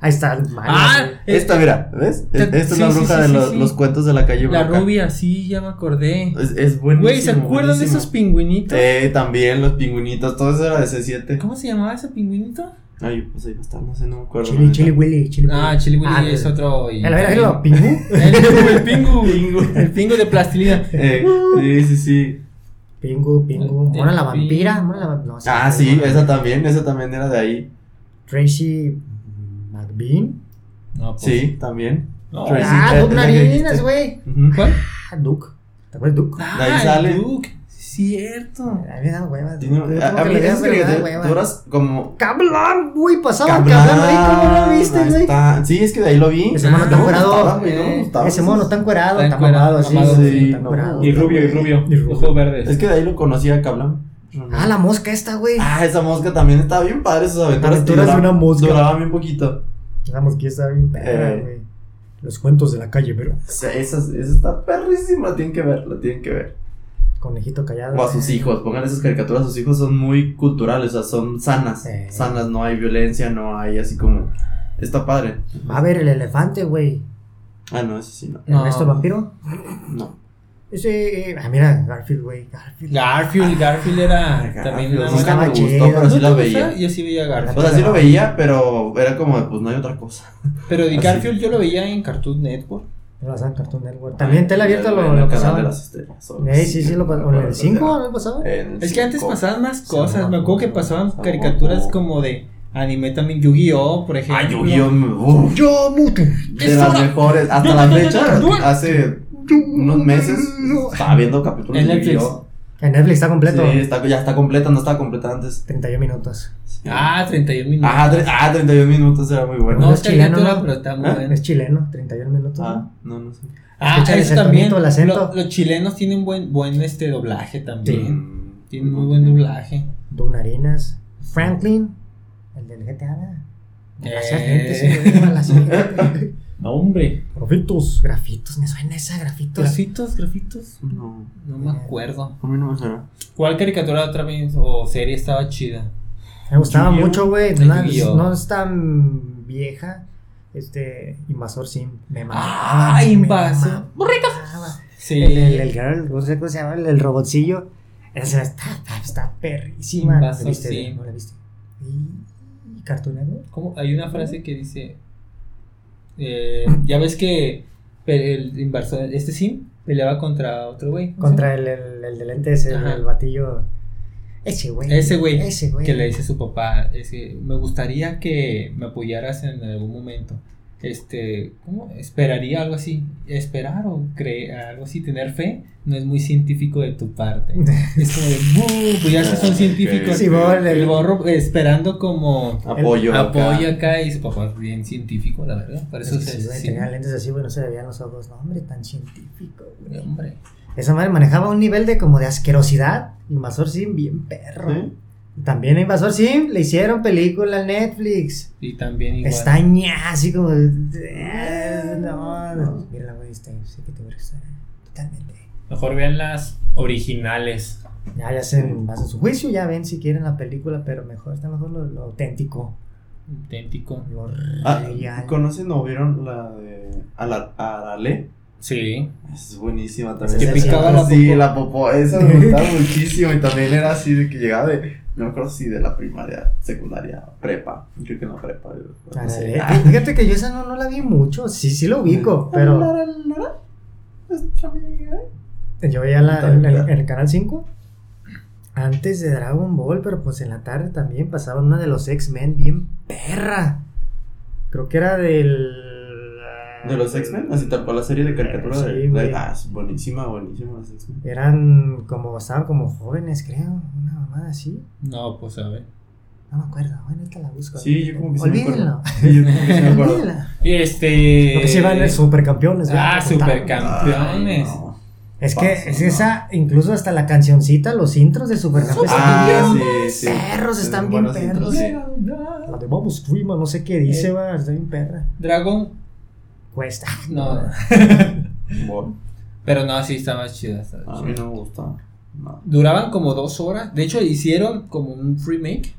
Ahí está el Mario, Ah, güey. Esta, mira, ¿ves? Te- Esta es sí, la bruja sí, de los, sí. los cuentos de la calle La Broca. rubia, sí, ya me acordé. Es, es buenísimo. Güey, ¿se acuerdan de esos pingüinitos? Eh, también los pingüinitos, todo eso era de C7. ¿Cómo se llamaba ese pingüinito? Ay, pues ahí va a estar, no sé, no me acuerdo. Chili, la Chili neta. Willy, Chili Ah. Chili Willy Ah, es otro. y- El ver, el pingú. El pingu, el pingu. El pingu de plastilina. <laughs> Eh, sí, sí, sí. Pingu, Pingu. El Mona la Pingu. vampira. Mona la vampira. No, Ah, sí, esa la- también, esa también era de ahí. Tracy McBean. No, pues. Sí, también. No. Ah, eh, Duke es Narinas, güey. ¿Cuál? Ah, Duke. ¿Te acuerdas de Duke? Ah, De ahí sale. Duke. Cierto. A mí me da hueva. A, como a que caricaturas como. Cablan, güey, pasaba Cablan, Cablan ahí, ¿cómo lo viste, güey? está. Sí, es que de ahí lo vi. Ese mono está No, encuerado. gustaba. Ese mono está encuerado, Está está mamado, sí, está. Y rubio, y rubio. Y rubio. Ojos verdes. Es que de ahí lo conocía a Cablan. Ah, la mosca esta, güey. Ah, esa mosca también estaba bien padre, esas aventuras. Aventuras de una mosca. Duraba bien poquito. La mosquilla está bien perra, Eh. güey. Los cuentos de la calle, pero O sea, esa, esa está perrísima, la tienen que ver, la tienen que ver. conejito callado. O a sus hijos, pongan esas caricaturas, sus hijos son muy culturales, o sea, son sanas. Sí. Sanas, no hay violencia, no hay así como. Está padre. Va a ver el elefante, güey. Ah, no, ese sí, no. ¿El No. vampiro? No. Ese. eh, ah, mira, Garfield, güey. Garfield. Garfield, Garfield era Garfield, también una nunca estaba me gustó, chido. pero sí ¿No la te veía. gusta? Yo sí veía Garfield. O sea, sí lo veía, pero era como, de, pues no hay otra cosa. Pero de así. Garfield yo lo veía en Cartoon Network. Lo pasaban en Cartoon Network. También tela abierta En lo, lo pasaban. de las Eh, sí, sí, lo pasaban. ¿En el 5 cinco no lo pasaban? Es que antes pasaban más cosas. Me acuerdo que pasaban caricaturas como de anime también. Yu-Gi-Oh, por ejemplo. Ah, Yu-Gi-Oh! Yo, de las mejores. Hasta la fecha, hace unos meses, estaba viendo capítulos En Netflix. En Netflix está completo. Sí, está, ya está completa, no estaba completa antes. 31 minutos. Ah, 31 minutos. Ah, tre- ah, 31 minutos era muy bueno. No, No, es chileno, ¿no? pero está muy ¿Ah? bueno. Es chileno, 31 minutos. Ah, no, no sé. Ah, eso también. El acento. los chilenos tienen buen, buen este doblaje también. Tienen muy buen doblaje. Narinas. Franklin, el del GTA. Eh. <laughs> No, hombre. Grafitos. Grafitos, me suena esa, grafitos. ¿Grafitos? ¿Grafitos? No. No me acuerdo. A mí no me suena. ¿Cuál caricatura otra vez o serie estaba chida? Me gustaba mucho, güey. No, no es tan vieja. Este, Invasor Sim. Me mamaba. Ah, Invasor. Sí. El, el, el, girl, no sé cómo se llama, el, el robotcillo. Esa está, está perrísima. Invasor ¿La viste? Sim. ¿No la viste? ¿Y Network? ¿Cómo? Hay una frase que dice eh, ya ves que el inversor, este Sim peleaba contra otro güey. Contra el, el, el de lentes, el, el batillo. Ese güey. Ese güey. Que le dice a su papá, ese, me gustaría que me apoyaras en algún momento este, ¿cómo? Esperaría algo así, esperar o creer algo así, tener fe, no es muy científico de tu parte. <laughs> es como de, pues ya son científicos. el, borro esperando como apoyo, apoyo acá. y su papá es bien científico, la verdad. Por eso se, sí, tenía lentes así, bueno, se le veían los ojos, no, hombre, tan científico, Hombre. Esa madre manejaba un nivel de como de asquerosidad, invasor sí, bien perro. También a Invasor Sim le hicieron película en Netflix. Y también igual. Está así como. Eh, no, no. Mira la güey, está. Sé que te voy a gustar. Totalmente. Mejor vean las originales. Ya, ya se basan su juicio, ya ven si quieren la película, pero mejor está mejor lo, auténtico. Auténtico. Lo ah, ¿Conocen o vieron la de Arale? Sí. Es buenísima también. Es que picaba la Sí, la popó. Esa me gustaba muchísimo. Y también era así de que llegaba de. No me acuerdo si de la primaria, secundaria, prepa. Creo que no prepa. Fíjate que yo esa no, no la vi mucho. Sí, sí lo ubico, pero. Yo veía la, en, el, en el canal 5 antes de Dragon Ball, pero pues en la tarde también pasaba una de los X-Men bien perra. Creo que era del de los X-Men, así tal cual la serie de caricatura de, Ah, buenísima, buenísima los X-Men. Eran como, estaban como jóvenes, creo, una mamada así. No, pues a ver. No me acuerdo, bueno, ahorita la busco. Sí, yo como que sí Olvídenlo. <laughs> Sí, yo como que sí me acuerdo. Y este. Porque se van supercampeones. Ah, supercampeones. Es que es esa, incluso hasta la cancioncita, los intros de Supercampeones ah, están bien sí, perros, están bien perros. La de Vamos Prima, no sé qué dice, eh, va, está bien perra. Dragon cuesta. <laughs> No. Pero no, sí está más chida. a mí no me gusta. Duraban como dos horas. De hecho, hicieron como un remake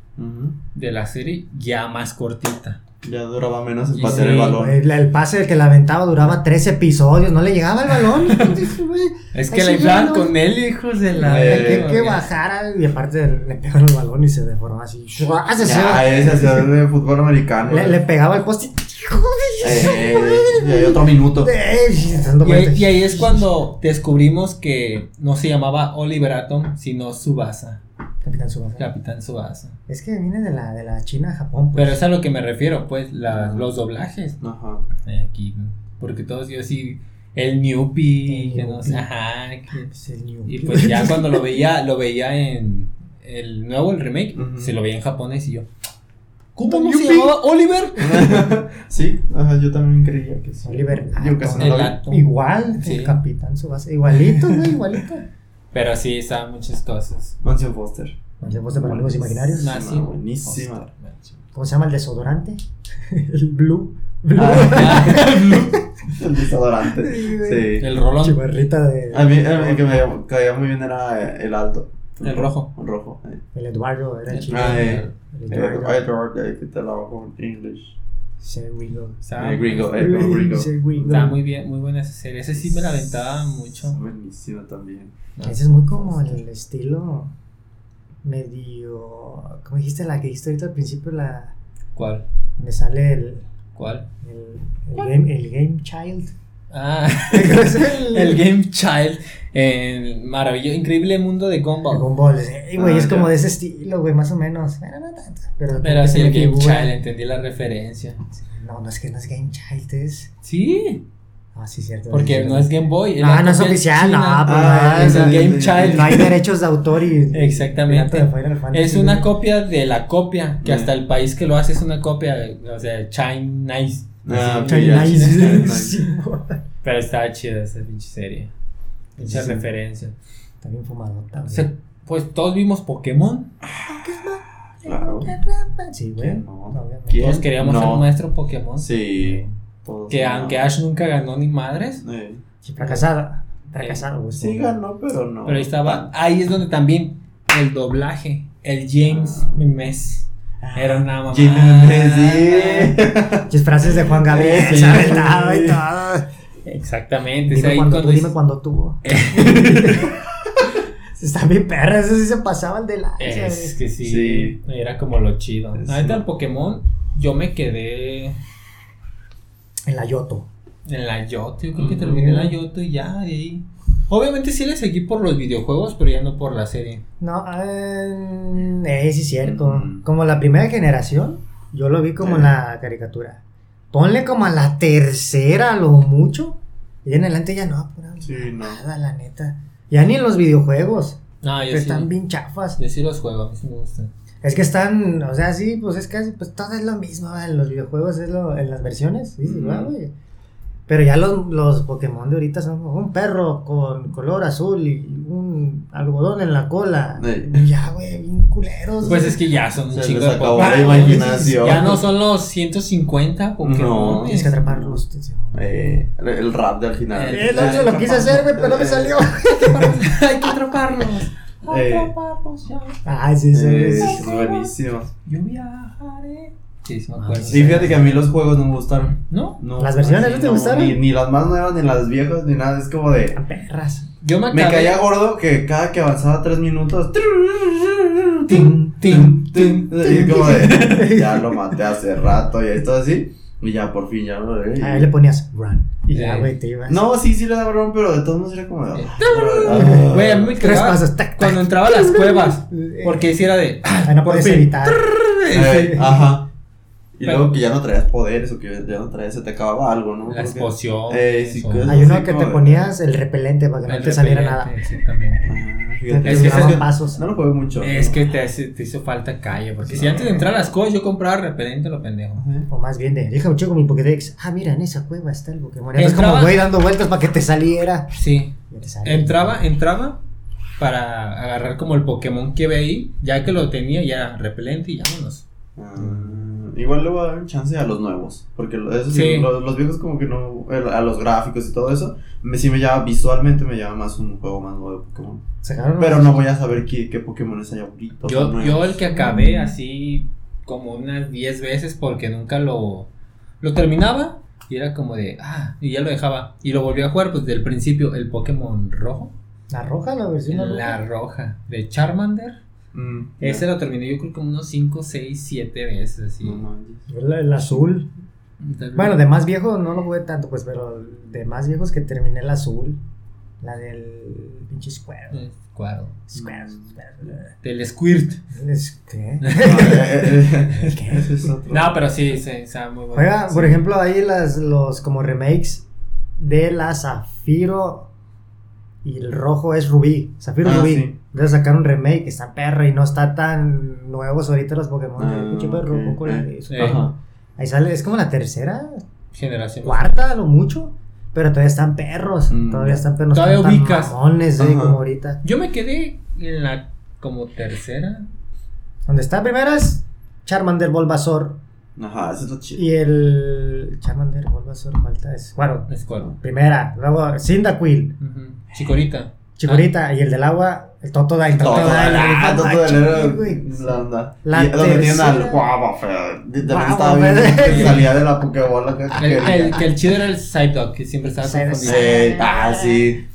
de la serie ya más cortita. Ya duraba menos el pase del balón. El, pase que la aventaba duraba tres episodios, no le llegaba el balón. <laughs> es que le iban con él, hijos de la. que, que bajara y aparte le pegaron el balón y se deformó así. Ya, es de fútbol americano. Le, le pegaba el poste eh, otro minuto. y, ahí, es cuando descubrimos que no se llamaba Oliver Atom, sino Subasa. Capitán Subasa. Capitán Subasa. Es que viene de la, de la China a Japón. Pues. Pero es a lo que me refiero, pues, los doblajes. Ajá. Eh, aquí, porque todos yo sí el Newpie, que no sé, ajá, pues y pues ya <laughs> cuando lo veía, lo veía en el nuevo, el remake, se lo veía en japonés y yo, ¿Cómo se llamaba? ¿Oliver? <laughs> sí, ajá, yo también creía que sí. Oliver. Yo casi no lo Igual, el capitán Subasa. Igualito, güey, <laughs> igualito. Pero sí, estaban muchas cosas. Mansion Foster. Mansion Foster para amigos imaginarios. Ah, sí, buenísima. ¿Cómo se llama el desodorante? <laughs> el Blue. Blue. Ah, el desodorante. Sí, El rolón. Chivarrita de. A mí, a mí que me caía muy bien era el alto. El rojo. El rojo. El Eduardo era el chico. Ah, eh. El Eduardo. que te lo hago en inglés. Ser Gringo. Gringo, Gringo. Está muy bien, muy buena esa serie. Ese sí me la aventaba mucho. Buenísimo también. Ese es muy como el estilo medio. ¿Cómo dijiste la que dijiste ahorita al principio? La. ¿Cuál? Donde sale el. ¿Cuál? El, el, Game, el Game Child. Ah, <laughs> el Game Child. El maravilloso, increíble mundo de Gumball. Gumball, güey, es ah, como de ese estilo, güey, más o menos. Bueno, no tanto. Pero, pero sí, el Game Child, entendí la referencia. No, no es que no es Game Child, es. Sí. Ah, sí, cierto. Porque no es Game Boy. Ah, no es oficial, no, ah, es el Game Child. No hay derechos de autor y. <laughs> Exactamente. Es una copia de la copia, que hasta el país que lo hace es una copia, o sea, China Nice. Ah, China Nice. <laughs> Pero estaba chida esa pinche serie. Muchas Sí. referencias. Fumadota, güey. Se- pues todos vimos Pokémon. Claro. Sí, güey. Todos queríamos No. ser nuestro Pokémon. Sí. todos Que no. aunque Ash nunca ganó ni madres. Eh, Sí, fracasada. Fracasado, güey. Sí ganó, pero no. Pero ahí estaba. Ahí es donde también el doblaje. El James Memes. Era una mamá. Jiménez, sí. Muchas frases de Juan Gabriel, Sí. <laughs> aventaba y todo. Exactamente. Dime cuando cuando tú, dime cuando tuvo. <laughs> Está bien perra, eso sí se pasaban de la. Es que sí, Sí. Era como lo chido. Sí. Ahorita el Pokémon. Yo me quedé En la Yoto. en la Yoto. Yo creo que terminé en la Yoto y ya, de ahí. Obviamente sí le seguí por los videojuegos, pero ya no por la serie. No, eh, eh, sí es cierto. Como la primera generación, yo lo vi como en la caricatura. Ponle como a la tercera, lo mucho. Y en adelante ya no, pura Sí, no. nada, la neta. Ya ni en los videojuegos. No, yo sí. están bien chafas. Yo sí los juego, a mí sí me gustan. Es que están, o sea, sí, pues es casi, pues todo es lo mismo, en los videojuegos es lo, en las versiones, sí, igual, güey. Pero ya los, los Pokémon de ahorita son como un perro con color azul y un algodón en la cola. Y Ya, güey, bien culeros. Pues es que ya son un les de acabó la imaginación. Ya no son los 150 Pokémon. No. Tienes que atraparlos. Eh, el- rap de al final. Eh, Eh, no, yo lo quise hacer, güey, pero no me salió. <laughs> Hay que atraparlos. Eh. Atraparlos ya. Ah, sí, sí. Eh, sí. es buenísimo. Yo viajaré. Sí, sí me Ah, acuerdo. Sí, fíjate que a mí los juegos no me gustaron. ¿No? No, ¿Las versiones no te gustaron? Ni, ni las más nuevas, ni las viejas, ni nada. Es como de. Están perras. Yo me Me caía gordo que cada que avanzaba tres minutos. Tin, tin, tin, Y como de. <laughs> Ya lo maté hace rato y ahí todo así. Y ya por fin ya lo leí. Ahí le ponías run. Y ya, güey, te ibas. No, sí, sí le daba broma, pero de todos modos era como de. Eh. ah, Güey, a mí me Tres pasos, tac, cuando entraba a las cuevas. Eh, Porque si era de. No fin. evitar. eh, Ajá. Y Pero- luego que ya no traías poderes o que ya no traías, se te acababa algo, ¿no? Las Porque- pociones. Eh, sí, Hay uno que te ponías el repelente para que no te saliera nada. Exactamente. Ah, Te fíjate. Es que ese- pasos. No lo jugué mucho. Es ¿no? que te, hace- te hizo falta calle. Porque si No. antes de entrar a las cosas yo compraba repelente, lo pendejo. O más bien de, déjame checo mi Pokédex. Ah, mira, en esa cueva está el Pokémon. Entraba- como güey dando vueltas para que te saliera. Sí. Te. Entraba, entraba para agarrar como el Pokémon que ve ahí. Ya que lo tenía, ya repelente y vámonos. Ah, igual le voy a dar un chance a los nuevos. Porque esos Sí. los, los viejos, como que no. el- A los gráficos y todo eso. Me, sí me llama visualmente, me llama más un juego más nuevo de Pokémon. Pero no voy a saber qué, qué Pokémon hay ahorita. Yo, yo el que acabé así como unas 10 veces porque nunca lo, lo terminaba y era como de, ah, y ya lo dejaba. Y lo volví a jugar pues del principio, el Pokémon rojo, La roja, la versión la roja. roja de Charmander. Mm, Ese lo terminé yo creo que unos 5, 6, 7 veces así. No la- El azul. Entonces, Bueno, de más viejo no lo jugué tanto, pues, pero de más viejos que terminé el azul. La del pinche Square. eh. Square. Square. Del Squirt. ¿Qué? <laughs> Eh, eh, otro. No, pero sí, sí, está muy bueno. Juega, por ejemplo, ahí las, los como remakes de la Zafiro y el rojo es Rubí. Zafiro Ah, Rubí. sí. Entonces sacaron un remake, está perra y no está tan nuevos ahorita los Pokémon. Ah, pinche perro, poco Eh, de eh. Ahí sale, es como la tercera, Generación. cuarta, a lo mucho. Pero todavía están perros. Mm. Todavía están perros. Todavía están ubicas. mamones, eh, como ahorita. Yo me quedé en la como tercera. Donde está primero es Charmander, Bulbasaur. Ajá, eso es lo chido. Y el Charmander, Bulbasaur, falta es. Bueno, Escuela. primera. Luego Cyndaquil. Ujú. Chicorita. Chicorita y el del agua, el Totodile, Todo, Totodile, ah, el todo Pikachu, era güey. la onda. La y donde tienen al guava. De- También estaba bien salía de la Pokébola que El, el- que el chido era el Psyduck, que siempre estaba confundido. Sí, ah, sí.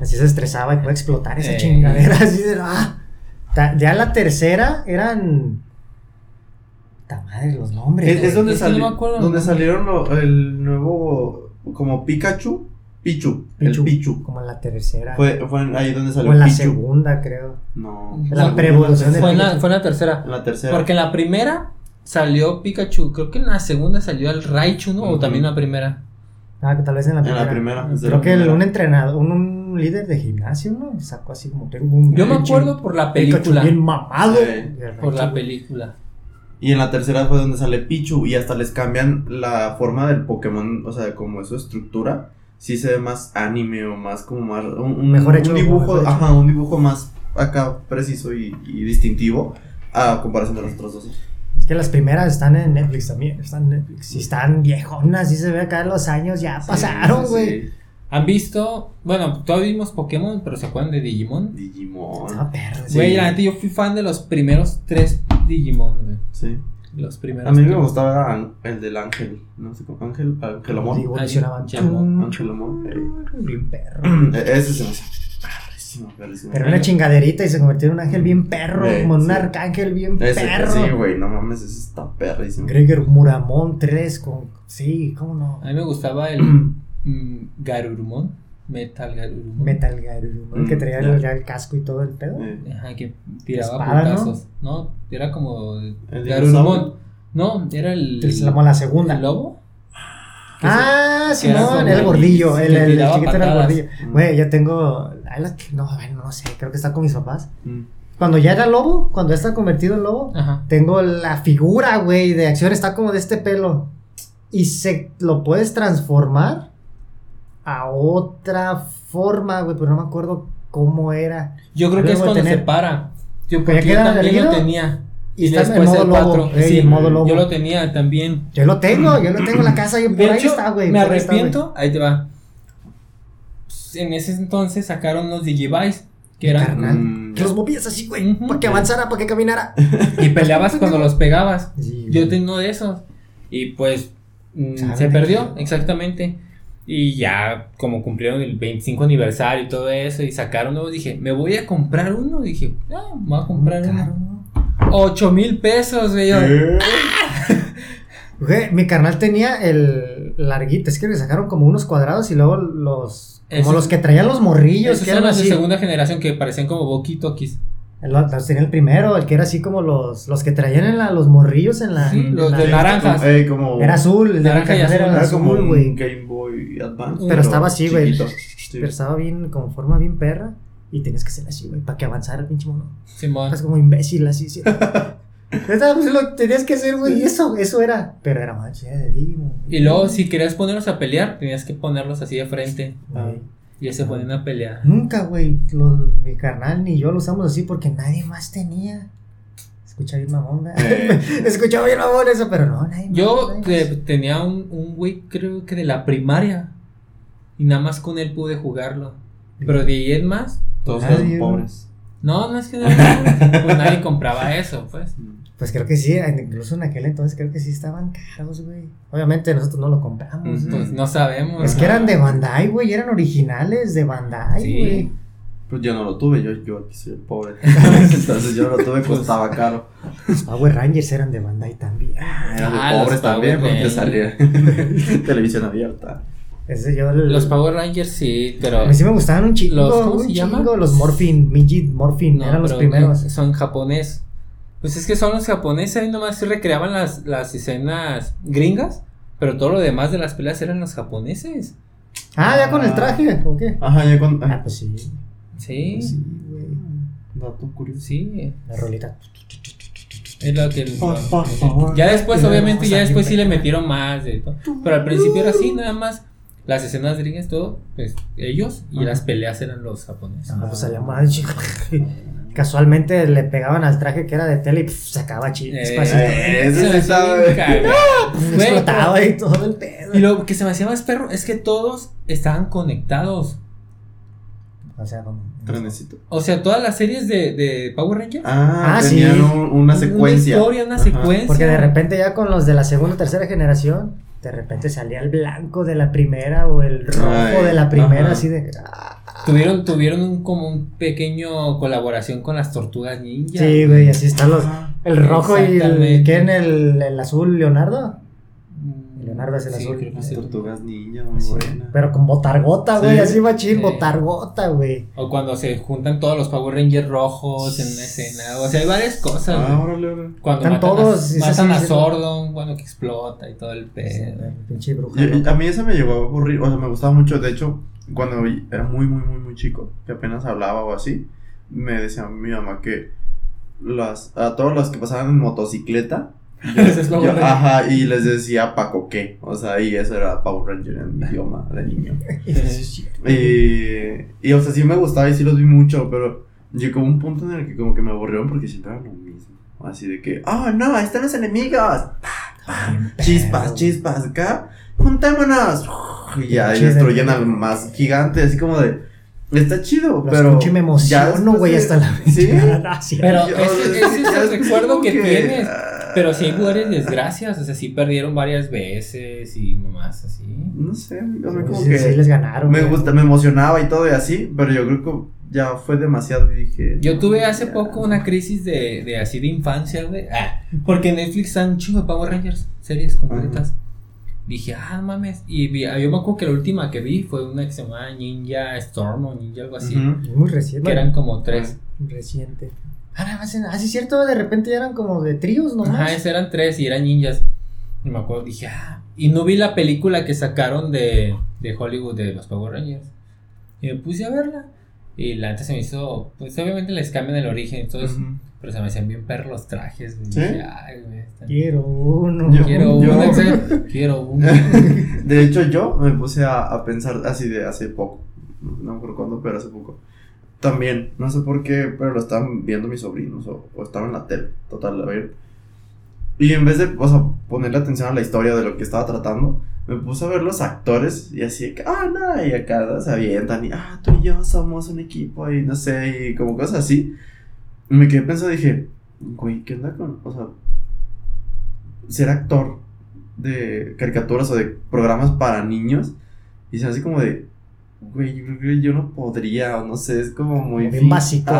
Así se estresaba y puede explotar esa chingadera. <laughs> Así de, ah. Ya la tercera eran. Ta madre, los nombres. Es, es donde, que no sali- me acuerdo. donde salieron lo- el nuevo. Como Pikachu. Pichu. Pichu, El Pichu. Como en la tercera. Fue, fue en- ahí donde salió o en la Pichu. segunda, creo. No. La No, preevolución de Fue en, la, Pikachu. fue en la tercera. En la tercera. Porque en la primera salió Pikachu. Creo que en la segunda salió el Raichu, ¿no? O también en la primera. Ah, que tal vez en la En primera. la primera. Creo la que primera. un entrenador, un, un líder de gimnasio, ¿no? Sacó así como tengo un. Yo me acuerdo por la Pikachu película. bien mamado. Sí. Por la película. Y en la tercera fue donde sale Pichu y hasta les cambian la forma del Pokémon, o sea, como su estructura, sí se ve más anime o más como más. Un, Mejor hecho, Un dibujo, mejor hecho. ajá, un dibujo más acá preciso y, y distintivo a comparación de los otros dos. Es que las primeras están en Netflix también. Están en Netflix. Y están viejonas. Y se ve acá los años ya pasaron, güey. sí. ¿Han visto? Bueno, todos vimos Pokémon, pero ¿se acuerdan de Digimon? Digimon. Perro. Sí. Güey, la neta, yo fui fan de los primeros tres Digimon, güey. Sí. Los primeros. A mí me gustaba el del ángel. No sé cómo. Ángel. Sí, evolucionaban. Angelomon. Angelomon. eh. Bien perro. <clears throat> E- Ese se me hace. perrísimo, perrísimo. Pero una chingaderita y se convirtió en un ángel bien perro. Güey, como en un sí. arcángel bien Ese, perro. sí, güey, no mames, ese está perrísimo. Gregor Muramón 3 con. Sí, cómo no. A mí me gustaba el <clears throat> mm, Garurumon. Metal Garurumon. Metal Garurumon, que Mm, traía ya. el, ya el casco y todo el pedo. Ajá, que tiraba Espada, ¿no? putazos. ¿no? era como ¿El Garurumon. No, era el. Es la, la segunda. ¿El lobo? Ah, que era Simón, como el gordillo. El, que el, el chiquito era el gordillo. Mm. Güey, yo tengo. que- No, bueno, no sé, creo que está con mis papás. mm. Cuando ya era lobo, cuando ya está convertido en lobo, Ajá. tengo la figura, güey, de acción. Está como de este pelo. Y se lo puedes transformar a otra forma, güey, pero no me acuerdo cómo era. Yo creo que es cuando tener- se para. Yo, ¿Que porque yo también lo tenía. Y Y, está en después modo el lobo, 4. ey, sí, en modo lobo. Yo lo tenía también. Yo lo tengo, yo lo tengo en la casa y por ahí está, güey. me está, arrepiento. Ahí te va. Pues, En ese entonces sacaron los Digivice. Que eran. Carnal. Que los movías así, güey, para que avanzara, para que caminara. Y peleabas cuando los pegabas. Sí, Yo tengo uno de esos. Y pues. mm, ¿Saben se perdió, exactamente. Y ya, como cumplieron el 25 aniversario y todo eso, y sacaron uno, dije, me voy a comprar uno. Dije, ah, me voy a comprar uno. ¿no? 8 mil pesos, <laughs> güey. Mi carnal tenía el larguito, es que le sacaron como unos cuadrados y luego los como Esos- los que traían los morrillos, Esos que son eran los de así. segunda generación que parecían como boquitokis. El- Los tenía el primero, el que era así como los los que traían en la, los morrillos en la, Sí, en los la- de naranjas. Ey, como, Era azul, el de mi Naranja y carnal era azul. Era como azul, un güey. Game Boy Advance. Pero estaba así, güey. Sí. Pero estaba bien, como forma bien perra. Y tenías que ser así, güey, para que avanzara el pinche mono. Simón. Estás como imbécil, así, sí. <laughs> Pues, lo tenías que hacer, güey. y Eso, eso era. Pero era más chida de Digimon. Y luego, si querías ponerlos a pelear, tenías que ponerlos así de frente. Güey. Y se ponían a pelear. Nunca, güey. Mi carnal ni yo lo usamos así porque nadie más tenía. Escucha bien mamón. Eh. <laughs> Escuchaba bien mamón eso, pero no, nadie. Yo nadie tenía un, un güey, creo que de la primaria. Y nada más con él pude jugarlo. Pero de ahí en más, Todos eran pobres. no, no es que pues nadie compraba <laughs> eso, pues. Pues creo que sí, incluso en aquel entonces creo que sí estaban caros, güey. Obviamente nosotros no lo compramos. Pues no sabemos. Es que eran de Bandai, güey. Eran originales de Bandai, Sí. güey. Pues yo no lo tuve, yo, yo aquí soy el pobre. <laughs> Entonces yo no lo tuve, costaba caro. Los Power Rangers eran de Bandai también. Eran de Ah, pobres Power también porque Rangers. salía <laughs> televisión abierta. Ese yo. el- Los Power Rangers sí, pero. A mí sí me gustaban un chingo. Los- ¿cómo un se llama? chingo, Los Morphin, Midget Morphin, No, eran los primeros. Son japonés. Pues es que son los japoneses, ahí nomás recreaban las, las escenas gringas, pero todo lo demás de las peleas eran los japoneses. Ah, ya con el traje, ¿o qué? Ajá, ya con. Ah, pues sí. Sí, pues sí, güey. Dato curioso. sí. La rolita. Es lo que. Por favor. Ya después, obviamente, ya a después sí le metieron más de todo. Pero al principio era así, nada más. Las escenas gringas, todo, pues ellos y Ajá. las peleas eran los japoneses. Ah, pues chico. <laughs> Casualmente le pegaban al traje que era de tele y pf, sacaba chispas. Eh, ese se explotaba y todo el pedo. Y lo que se me hacía más perro es que todos estaban conectados. O sea, como. Trenecito. O sea, todas las series de, de Power Rangers. Ah, Ah, tenían sí. un- una secuencia. Una historia, una Ajá. secuencia. Porque de repente ya con los de la segunda o tercera generación, de repente salía el blanco de la primera o el rojo Ay, de la primera, ajá. así de. ah, Tuvieron, tuvieron un, como un pequeño colaboración con las tortugas ninja. Sí, güey, así están los. El rojo y el. Exactamente. ¿Qué en el, el azul, Leonardo? Leonardo es el sí, azul. creo que sí. tortugas ninja, muy Sí, buena. Pero con botargota, güey, Sí. así machín, Sí. botargota, güey. O cuando se juntan todos los Power Rangers rojos en una escena. O sea, hay varias cosas. Ah, órale, órale. Cuando Están matan, todos, a, sí, matan sí, a Sordon, bueno, que explota y todo el pedo. pinche bruja. A mí ese me llegó a aburrir, o sea, me gustaba mucho. De hecho, cuando era muy, muy, muy, muy chico, que apenas hablaba o así, me decía mi mamá que las, a todos los que pasaban en motocicleta <laughs> ajá, y les decía Paco qué, o sea, y eso era Power Ranger en mi idioma de niño. <laughs> y, y, o sea, sí me gustaba y sí los vi mucho, pero llegó un punto en el que como que me aburrieron porque siempre era lo mismo. Así de que, oh no, ahí están los enemigos. <laughs> Chispas, chispas, acá, juntémonos. Y ya, y destruyen al más gigante, así como de Está chido, pero. me emociono, güey, hasta la Sí. pero ese, es el recuerdo que, tienes. Pero sí hubo varias desgracias, o sea, sí perdieron varias veces y mamás así. No sé, yo me como que. Sí les ganaron. Me gusta, me emocionaba y todo y así, pero yo creo que ya fue demasiado y dije. Yo tuve hace poco una crisis de, de así de infancia, güey. Ah, porque Netflix están un chingo de Power Rangers, series completas dije, ah, mames. Y vi, yo me acuerdo que la última que vi fue una que se llamaba Ninja Storm o Ninja algo así. Muy reciente. Que eran como tres. Reciente. Ah, así ah, es cierto, de repente eran como de tríos nomás. Ajá, esos eran tres y eran ninjas. Y me acuerdo, dije, ah. Y no vi la película que sacaron de, de Hollywood de los Power Rangers. Y me puse a verla. Y la antes se me hizo, pues obviamente les cambian el origen, entonces, pero se me hacían bien perros los trajes. ¿Sí? Ay, güey, Quiero uno. quiero uno. <laughs> quiero uno. de hecho, yo me puse a, a, pensar así de hace poco. No me acuerdo cuándo, pero hace poco. También, no sé por qué, pero lo estaban viendo mis sobrinos o, o estaba en la tele, total, a ver. Y en vez de, o sea, ponerle atención a la historia de lo que estaba tratando, me puse a ver los actores y así, ah, no, y acá se avientan y, ah, tú y yo somos un equipo y no sé, y como cosas así. me quedé pensando, dije, güey, ¿qué onda con, o sea, ser actor de caricaturas o de programas para niños? Y se así como de, güey, yo creo que yo no podría, o no sé, es como muy... Bien básico.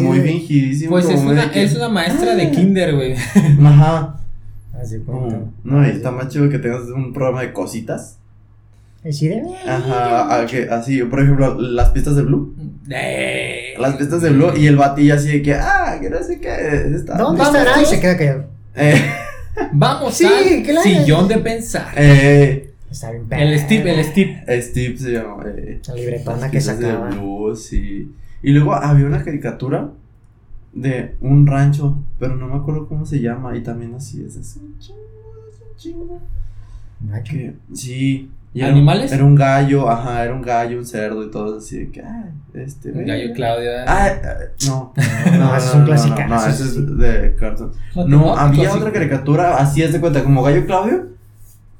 muy fingidísimo. Pues es una, es una maestra de ah". kinder, güey. <laughs> Ajá. Así mm, No, y está más chido que tengas un programa de cositas. Así de. Ajá, así, por ejemplo, las pistas de Blue. Las pistas de Blue y el batillo así de que, ah, que no sé qué. Está. ¿Dónde estará? Y se queda callado. Eh. Vamos sí, al sillón de pensar. Eh. Está bien El Steve, el Steve. Steve se llama. Eh, la libretona que sacaba. De Blue, sí. Y luego había una caricatura de un rancho, pero no me acuerdo cómo se llama, y también así es, es un chingo, es un chingo. Que, sí. ¿Animales? Era un, gallo, ajá, era un gallo, un cerdo y todo así de que, ah, este. El gallo Claudio. Ah, <laughs> no, no, no, es un clásico. No, ese es de cartón. No, había otra caricatura, así es de cuenta, como gallo Claudio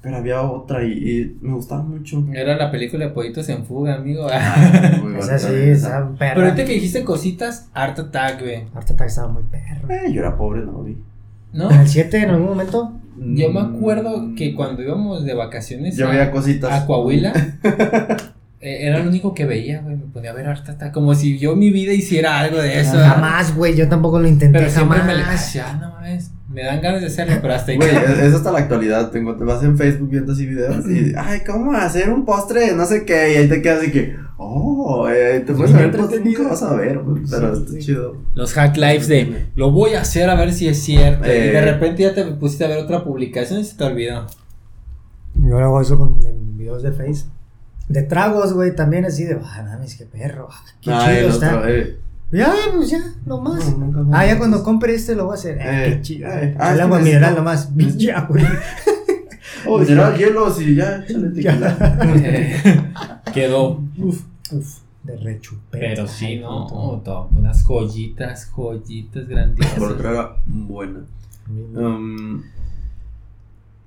pero había otra y, me gustaba mucho. Era la película de Pollitos en Fuga, amigo. Ah, <laughs> muy Esa sí, esa perra. Pero ahorita que dijiste cositas, Art Attack, güey. Art Attack estaba muy perro. Eh, yo era pobre, no lo vi. ¿No? ¿En el 7 en algún momento? Yo me acuerdo que cuando íbamos de vacaciones. Yo veía cositas. A Coahuila. <laughs> Eh, era lo único que veía, güey. Me podía ver Art Attack. Como si yo mi vida hiciera algo de eso. jamás, güey. Yo tampoco lo intenté. Pero jamás. me le decía, no mames. Me dan ganas de hacerlo, pero hasta ahí. Güey, es hasta la actualidad. Tengo, te vas en Facebook viendo así videos y, ay, ¿cómo hacer un postre? No sé qué. Y ahí te quedas así que, oh, eh, te puedes ver nunca vas a ver, pero está chido. Los hack lives de, lo voy a hacer a ver si es cierto. y de eh. repente ya te pusiste a ver otra publicación y se te olvidó. Yo hago eso con videos de Facebook. De tragos, güey, también así de, ah, mames, qué perro. Qué ah, chido está. eh. Ya, pues ya, nomás. ah, ya cuando compre este lo voy a hacer. Eh, qué chido. Eh, ah, el agua mineral nomás. <laughs> Ya, güey. <laughs> Oh, mineral, hielo, sí, ya, <laughs> Quedó. Uf, uf. De rechupete. Pero sí, no, todo, unas joyitas, joyitas grandiosas. Por otra era buena. Um,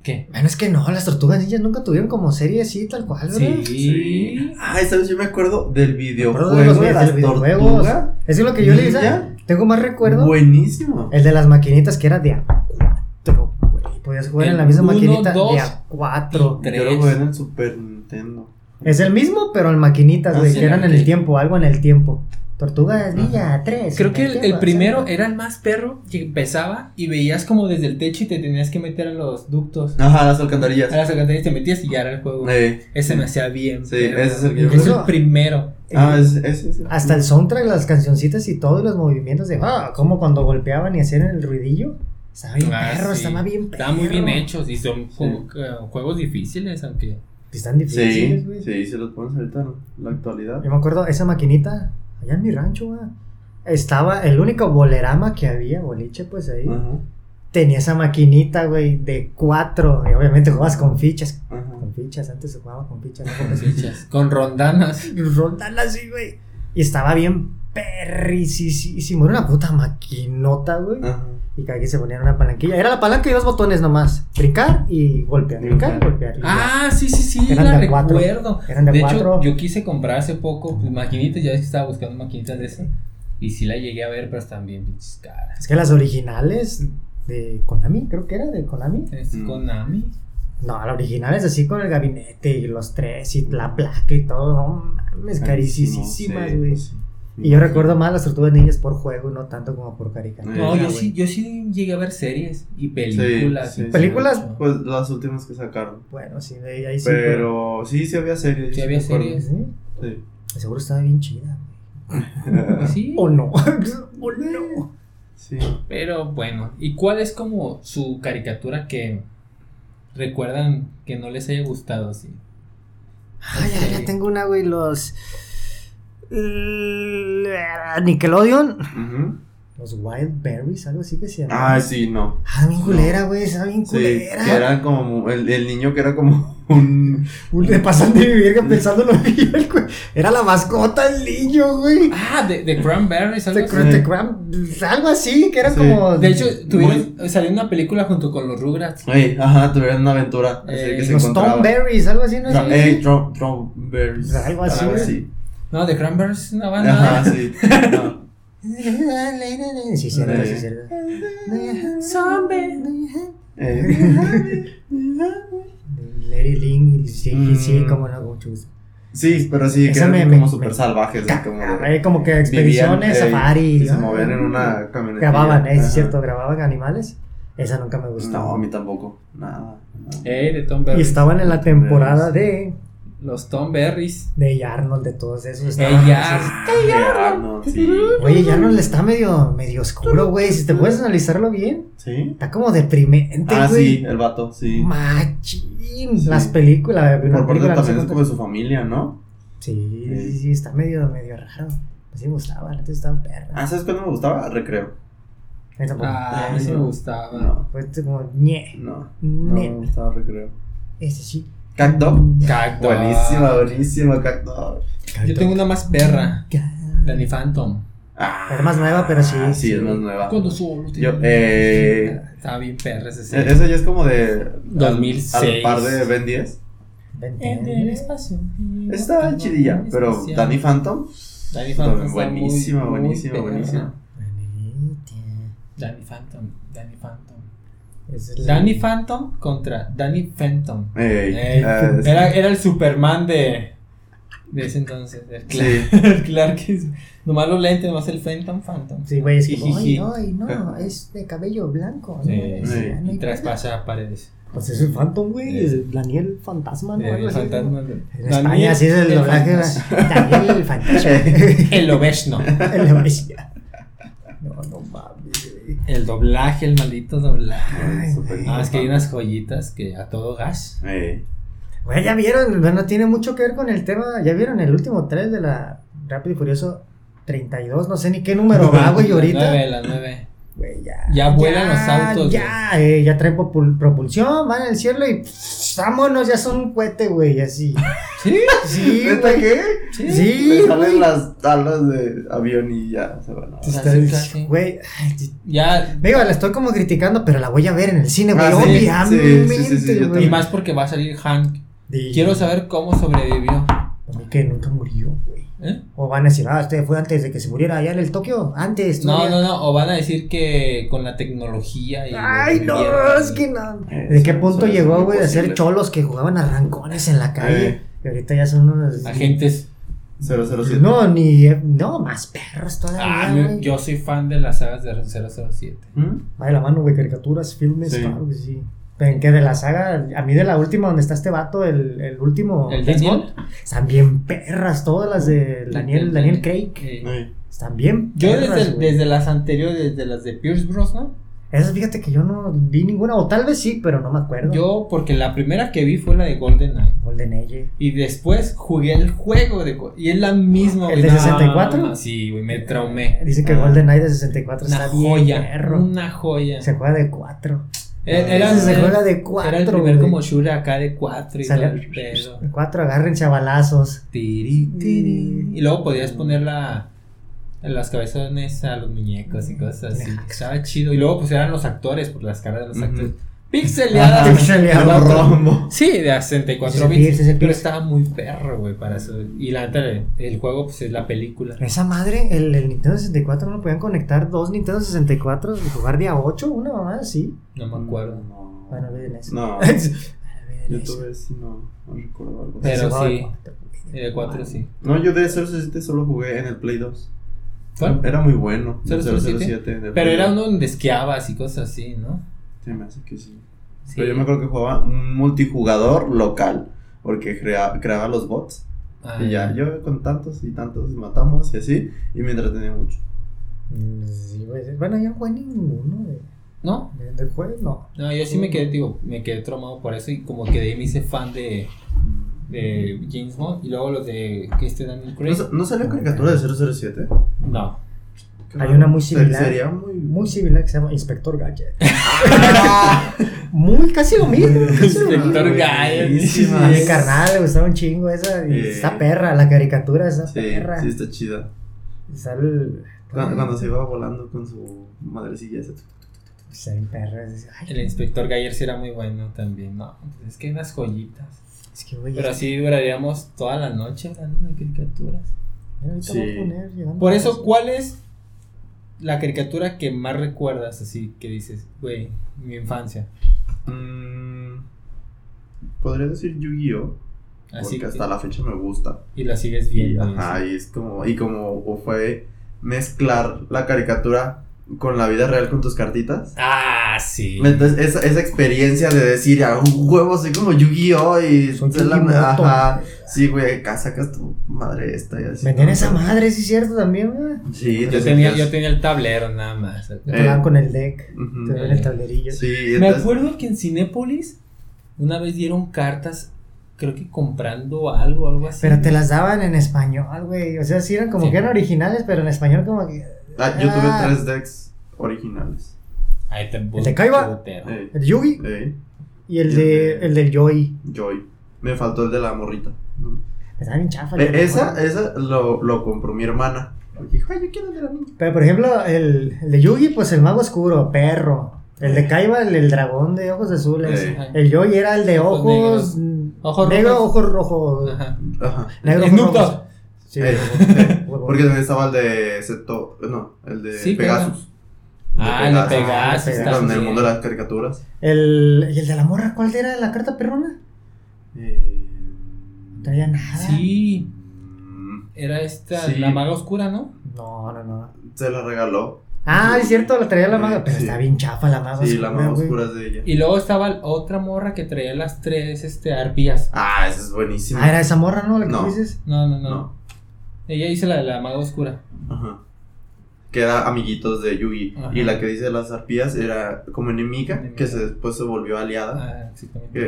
¿Qué? Bueno, es que no, las tortugas ninjas nunca tuvieron como serie así, tal cual, ¿verdad? Sí. Ay, ¿sabes? Yo me acuerdo del videojuego de, los, de las videojuegos. Eso es lo que yo le dije. Tengo más recuerdo. Buenísimo. El de las maquinitas que era de A4, güey. Podías jugar en la misma maquinita de A4. Yo lo jugué en el Super Nintendo. Es el mismo, pero en maquinitas, ah, güey, que eran en el tiempo, algo en el tiempo. Tortugas Ninja 3. Creo que el, primero era el más perro que empezaba y veías como desde el techo y te tenías que meter a los ductos. Ajá, a las alcantarillas. A las alcantarillas te metías y ya era el juego. Ese me hacía bien. Sí, ese es el que Es el primero. Ah, ese, es el Hasta el soundtrack, las cancioncitas y todos los movimientos de. Ah, como cuando golpeaban y hacían el ruidillo. Estaba bien ah, perro, estaba bien perro. Estaba muy bien hechos y son juegos difíciles, aunque. Están difíciles, güey. Sí, sí, se los pones ahorita en la actualidad. Yo me acuerdo, esa maquinita allá en mi rancho, estaba el único bolerama que había, boliche, pues ahí. tenía esa maquinita, güey, de cuatro. Y obviamente jugabas con fichas. Con fichas, antes se jugaba con fichas, no con fichas. con rondanas. <laughs> Rondanas, sí, güey. Y estaba bien perricisísimo. Era una puta maquinota, güey. Y cada quien se ponía una palanquilla. Era la palanca y dos botones nomás. Brincar y golpear. Brincar y golpear. ah, sí, sí, sí. Eran la de recuerdo. Eran de, de hecho, yo quise comprar hace poco pues, maquinitas. Ya ves que estaba buscando maquinitas de ese. Y sí la llegué a ver, pero están bien pinches caras. Es que las originales de Konami, creo que era de Konami. ¿Es mm. Konami? No, la original es así con el gabinete y los tres y la placa y todo. No mames, carísimas, güey. Pues y yo recuerdo más las tortugas niñas por juego, no tanto como por caricatura. No, yo sí, yo sí llegué a ver series y películas. Sí, películas. Pues las últimas que sacaron. Bueno, sí, ahí sí. Pero sí, sí había series. Sí había series. ¿Sí? sí. Seguro estaba bien chida. ¿Sí? <laughs> O no. <laughs> o no. Sí. Pero bueno, ¿y cuál es como su caricatura que recuerdan que no les haya gustado así? Ay, ya, ya tengo una, güey, los Nickelodeon. Los Wild Berries, algo así que se llama. Ah, sí, no. Ah, bien culera, güey, esa bien culera. Sí, que era como el, el, niño que era como <laughs> un. un de pasante de verga pensando lo <laughs> bien, güey. Era la mascota del niño, güey. Ah, de, de Cranberries, algo así. De Cran, algo así, que era como. De hecho, tuvieron, salió una película junto con los Rugrats. Ey, ajá, tuvieron una aventura. Eh, así que los Tom Berries, algo así, ¿no? Ey, Tom Berries. Algo así. Algo así. No, The Cranberries una banda. Ajá, sí. No. Sí, cierto, sí, cierto. Larry Link, sí, sí, como no, mucho gusto. Sí, pero sí, que eran como súper salvajes. como, como que expediciones, safari. Y se movían en una camioneta. Grababan, es cierto, grababan animales. Esa nunca me gustó. No, a mí tampoco. Nada. Eh, de Tom Y estaban en la temporada de los Tom Berries. De Arnold, de todos esos. Ella. Arnold. Sí. Oye, Arnold está medio, medio oscuro, güey. Si te puedes analizarlo bien. Sí. Está como deprimente, ah, sí, el vato, sí. Machín. Las películas. Por parte también es como de su familia, ¿no? Sí, sí, sí, está medio, medio raro. Así me gustaba, antes estaba perra. Ah, ¿sabes cuándo me gustaba? Recreo. Ah, a mí sí me gustaba. No. Fue como ñe. No. No me gustaba recreo. Ese sí. Cacto. Cacto. Buenísima, buenísima, Cacto. Yo tengo una más perra. Danny Phantom. Ah, es más nueva, pero sí. Sí, es más nueva. Cuando solo. Yo, eh. Estaba bien perra ese. E-, ese ya es como de. 2006. Al, par de Ben 10. En el espacio. Está chidilla, pero Danny Phantom. Danny Phantom. Buenísima, buenísima, buenísima. Danny Phantom. Danny Phantom. Danny Phantom contra Danny Phantom. Era, era el Superman de, de ese entonces. El Clark, sí. <laughs> el Clark nomás los lentes, nomás el Phantom Phantom. Sí, güey, es como, ay, ay, no, es de cabello blanco. Sí, sí. y traspasa paredes. Pues es el Phantom, güey, es Daniel Fantasma, ¿no? El fantasma. En España sí es el doblaje. Daniel el Fantasma. <laughs> el Obesno. <laughs> el Obesno. No, no mames. El doblaje, el maldito doblaje. Ah, es que hay unas joyitas que a todo gas. Güey, ya vieron, no tiene mucho que ver con el tema. Ya vieron el último 3 de la Rápido y Furioso 32, no sé ni qué número va, güey, ahorita. Las 9, las 9. Güey, ya. Ya vuelan los autos. Ya, eh, ya traen propulsión, van el cielo y vámonos, ya son un cohete, güey, así. <laughs> ¿Sí? Sí, güey. qué? Sí. Sí, salen las alas de avión y ya se van a Güey, ya. Digo, la estoy como criticando, pero la voy a ver en el cine, güey, ah, obviamente. y más porque va a salir Hank. Quiero saber cómo sobrevivió. A mí que nunca murió, güey. ¿Eh? O van a decir, ah, este fue antes de que se muriera allá en el Tokio, antes. No, no, no, o van a decir que con la tecnología y... Ay, no, es que no. ¿De qué punto llegó, güey, de ser cholos que jugaban a rancones en la calle? Eh. Y ahorita ya son unos... Agentes... 007. No, ni... No, más perros todavía, ah, Yo soy fan de las sagas de 007. ¿Mm? Va de la mano, güey, caricaturas, filmes, sí. claro que sí. En que de la saga, a mí de la última donde está este vato, el, el último. ¿El Daniel? Están bien perras todas las de Daniel, Daniel Craig. Están bien Yo desde, desde, las anteriores, desde las de Pierce Brosnan, Esas, fíjate que yo no vi ninguna, o tal vez sí, pero no me acuerdo. Yo, porque la primera que vi fue la de Golden Eye. Golden Age. Y después jugué el juego de y es la misma. ¿El de 64? no, sí, güey, me traumé. Dice que Ah. Golden Eye de 64 Una está bien joya, perro. una joya. Se juega de 4. Era, era- se de 4. era el primer como shooter acá de 4 y todo el pedo. De 4, agárrense a balazos. Tiri, tiri. Y luego podías poner la, las cabezones a los muñecos y cosas así. Estaba chido. Y luego pues eran los actores, por las caras de los actores. Pixeleada. Ajá, pixeleada. La otra- Rombo. Sí, de a 64 Ese bits. Pierce, ese pero Pierce. estaba muy perro, güey, para eso. Y la neta, el, el juego pues es la película. Esa madre, el, el Nintendo 64 no lo podían conectar dos Nintendo 64 y jugar día 8, una mamá así. No me acuerdo. No. Bueno, olviden eso. No. <laughs> Yo tuve ese, no, no recuerdo algo. Pero sí. de 4 sí. No, yo de 007 solo jugué en el Play 2. ¿Cuál? Era muy bueno. el 007. 007 en el Pero Play era 2. uno donde esquiabas y cosas así, ¿no? Se me hace que sí. Sí. Pero yo me acuerdo que jugaba un multijugador local. Porque crea- creaba los bots. Ah, Y ya, yo con tantos y tantos matamos y así. Y me entretenía mucho. Sí. Bueno, yo no jugué ninguno de, ¿No? de, de juego, no. No, yo sí me quedé, digo, me quedé traumado por eso y como que de ahí me hice fan de, de James Bond y luego los de que este Daniel ¿No, Craig. sa- ¿No salió caricatura de 007? No. Hay una muy Se- similar. Sería muy. Muy similar que se llama Inspector Gadget. <laughs> Muy casi lo mismo. Inspector Gadget. Mi carnal le gustaba un chingo esa. Y Eh. está perra, la caricatura está Sí, perra. sí, está chida. El- Cuando, cuando se iba volando con su madrecilla. esa. Está bien perra. es- ay, El inspector Gayer sí era muy bueno también. No, es que hay unas joyitas. Es que, güey. Pero así duraríamos toda la noche hablando de caricaturas. Sí. voy a poner, llegando Por eso, ¿cuál es la caricatura que más recuerdas así que dices, güey, mi infancia? Mm, Podría decir Yu-Gi-Oh! Así Porque que- hasta la fecha me gusta. y la sigues Y, viendo. ajá, y es como, y como fue mezclar la caricatura con la vida real con tus cartitas. Ah, sí. Entonces, esa, esa experiencia de decir, a un huevo, soy como Yu-Gi-Oh! y la-. Ajá, sí, güey, acá sacas tu madre esta esa madre, sí, es cierto también, güey. Sí, Yo te tenía, yo tenía el tablero nada más. Te pegaban con el deck, Ujú. te daban el tablerillo. Sí, Me acuerdo que en Cinépolis una vez dieron cartas, creo que comprando algo, algo así. Pero te las daban en español, güey. O sea, sí eran como Sí. que eran originales, pero en español como que. Ah, yo tuve Ah. tres decks originales. Ahí te ¿El de Kaiba? Eh, El Yugi eh, y el de el del Joy. Joy. Me faltó el de la morrita. Eh, el esa, de- esa lo, lo compró mi hermana. Porque dijo, ay, yo quiero el de la niña. Pero por ejemplo, el, el de Yugi, pues el mago oscuro, perro. El de Kaiba, el, el dragón de ojos azules. Eh. El Joy era el de Ojos ojos. negros. Ojos negro, rojos. ojos rojos. Ajá. Ajá. Negro, ojos rojos. Sí, Eh, eh. Porque también estaba el de Seto, no, el de Sí, Pegasus. Ah, de Pegasus. Pegasus. Ah, el mundo de las caricaturas. El, ¿Y el de la morra? ¿Cuál era la carta perrona? Eh, No traía nada. Sí, mm, era esta, Sí. la maga oscura, ¿no? No, no, no. se la regaló. Ah, es cierto, la traía la maga, pero Sí. está bien chafa la maga. Sí, la oscura, más güey. oscura es de ella. Y luego estaba otra morra que traía las tres este, arpías. Ah, esa es buenísima. Ah, era esa morra, ¿no? La que No. dices. No, no, no. No. Ella hizo la de la maga oscura. Ajá. Que era amiguitos de Yugi. Ajá. Y la que dice las arpías era como enemiga, Enemiga. que se, después se volvió aliada. Ah,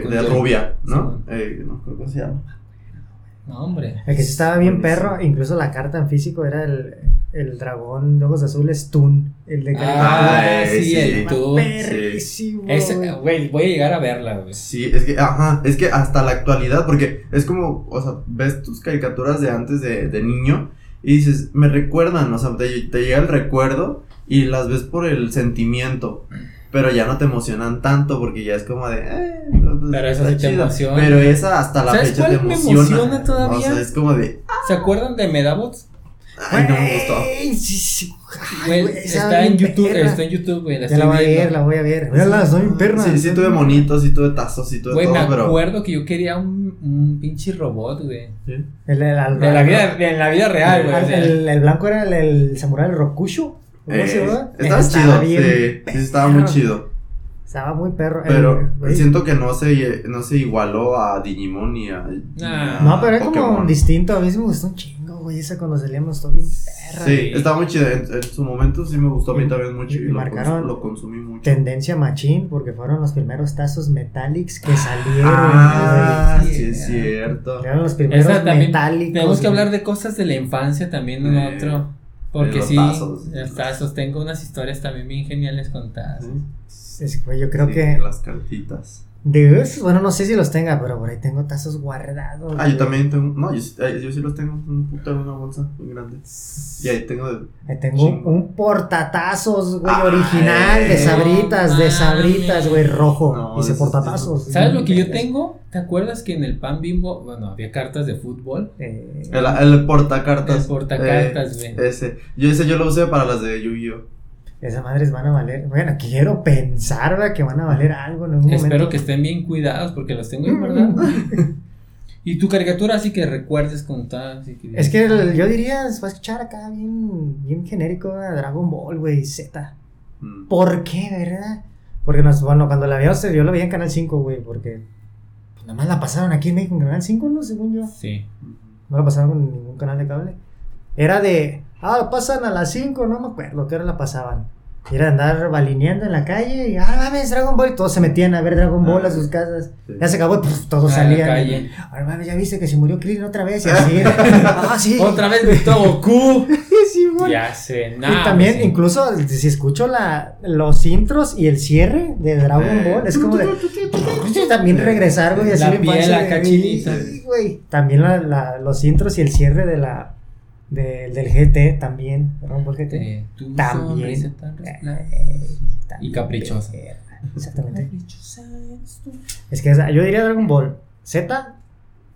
Con de rubia, ¿no? Simón. Eh, no creo cómo se llama. No, hombre. El que sí estaba bien Buenísimo. perro, incluso la carta en físico era el, el dragón de ojos azules Toon. El de Ah, Ah, sí, sí. el. Ese, güey. güey, voy a llegar a verla, güey. Sí, es que, ajá, es que hasta la actualidad, porque es como, o sea, ves tus caricaturas de antes de, de niño y dices, me recuerdan, o sea, te, te llega el recuerdo y las ves por el sentimiento, pero ya no te emocionan tanto porque ya es como de, eh, pues, Pero esa sí te emociona. Pero esa hasta la ¿Sabes fecha te cuál me emociona. emociona todavía? O sea, es como de, ¿Se acuerdan de Medabots? Ay, no me gustó. Sí, sí. Ay, Güey, güey, esa está en YouTube, perra. está en YouTube, güey. La Ya la estoy voy a viendo. ver, la voy a ver. Mírala, soy bien perra. Sí, sí tuve monitos, sí tuve tazos, sí tuve Güey, todo, me pero... acuerdo que yo quería un, un pinche robot, güey. Sí. El, el, el- De la vida, de la vida real, güey. el, sea. el- el blanco era el, el samurái Rokusho. ¿Cómo Eh, se llama? estaba Ese chido, bien sí, sí, estaba muy chido. Estaba muy perro. Pero güey. siento que no se, no se igualó a Digimon ni a. a No, pero es como distinto. A mí sí me gustó un chingo, güey, esa cuando salíamos todo bien perra. Sí, estaba muy chida. En, su momento sí me gustó a mí también mucho y, marcaron lo, consumí mucho. Tendencia machín, porque fueron los primeros tazos metálicos que salieron. Ah, sí, es cierto. Eran los primeros metálicos. Tenemos que hablar de cosas de la infancia también en otro. Porque sí, los tazos. Tengo unas historias también bien geniales contadas. Es, yo creo que. Las cartitas. De esos, bueno, no sé si los tenga, pero por ahí tengo tazos guardados. Ah, yo también tengo. No, yo, eh, yo sí los tengo. Un puto en una bolsa muy grande. Y ahí tengo. ahí tengo un portatazos, güey, original de sabritas, de sabritas, güey, rojo. Dice portatazos. ¿Sabes lo que yo tengo? ¿Te acuerdas que en el pan bimbo, bueno, había cartas de fútbol? Eh, el, el portacartas. El portacartas, güey. ese. Yo ese yo lo usé para las de Yu-Gi-Oh! Esas madres van a valer. Bueno, quiero pensar ¿verdad? que van a valer algo en algún Espero que estén bien cuidados porque los tengo en verdad. <laughs> y tu caricatura así que recuerdes contar. es que yo diría, se va a escuchar acá bien, bien genérico a Dragon Ball, güey, Z. Mm. ¿Por qué, verdad? Porque nos, bueno, cuando la veía, yo la veía en Canal 5, güey, porque pues, nada más la pasaron aquí en México en Canal 5, ¿no? Según yo. Sí. No la pasaron en ningún canal de cable. Era de Ah, pasan a las 5, no me acuerdo qué hora la pasaban. Era andar balineando en la calle y, ah, mames, Dragon Ball. Y todos se metían a ver Dragon Ball a sus casas. Ya se acabó y pues, todos salían. Ah, mames, ya viste que se murió Krillin otra vez. Y así. <laughs> ah, sí. Otra vez gritó Goku. <laughs> sí, bueno. Ya sé, nada. Y también, incluso, si escucho la, los intros y el cierre de Dragon Ball, es como de. también regresar, güey. Así la piel, la cachinita. güey. También la, la, los intros y el cierre de la del GT también, Rumble GT. Eh, también. Eh, y caprichosa. Exactamente. Es que yo diría Dragon Ball Z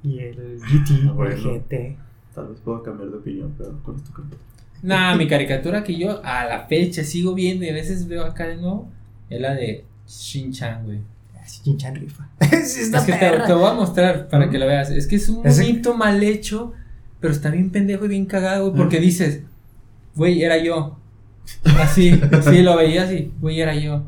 y el GT, ah, el GT. Tal vez puedo cambiar de opinión, pero con esto cambio. Nah, mi caricatura que yo a la fecha sigo viendo y a veces veo acá de nuevo es la de Shin-Chan, güey. Ah, Shin-Chan rifa. <laughs> es, que te, voy a mostrar para que lo veas. Es que es un bonito mal hecho pero está bien pendejo y bien cagado, güey, porque dices, güey, era yo. Así, sí, lo veías y, güey, era yo.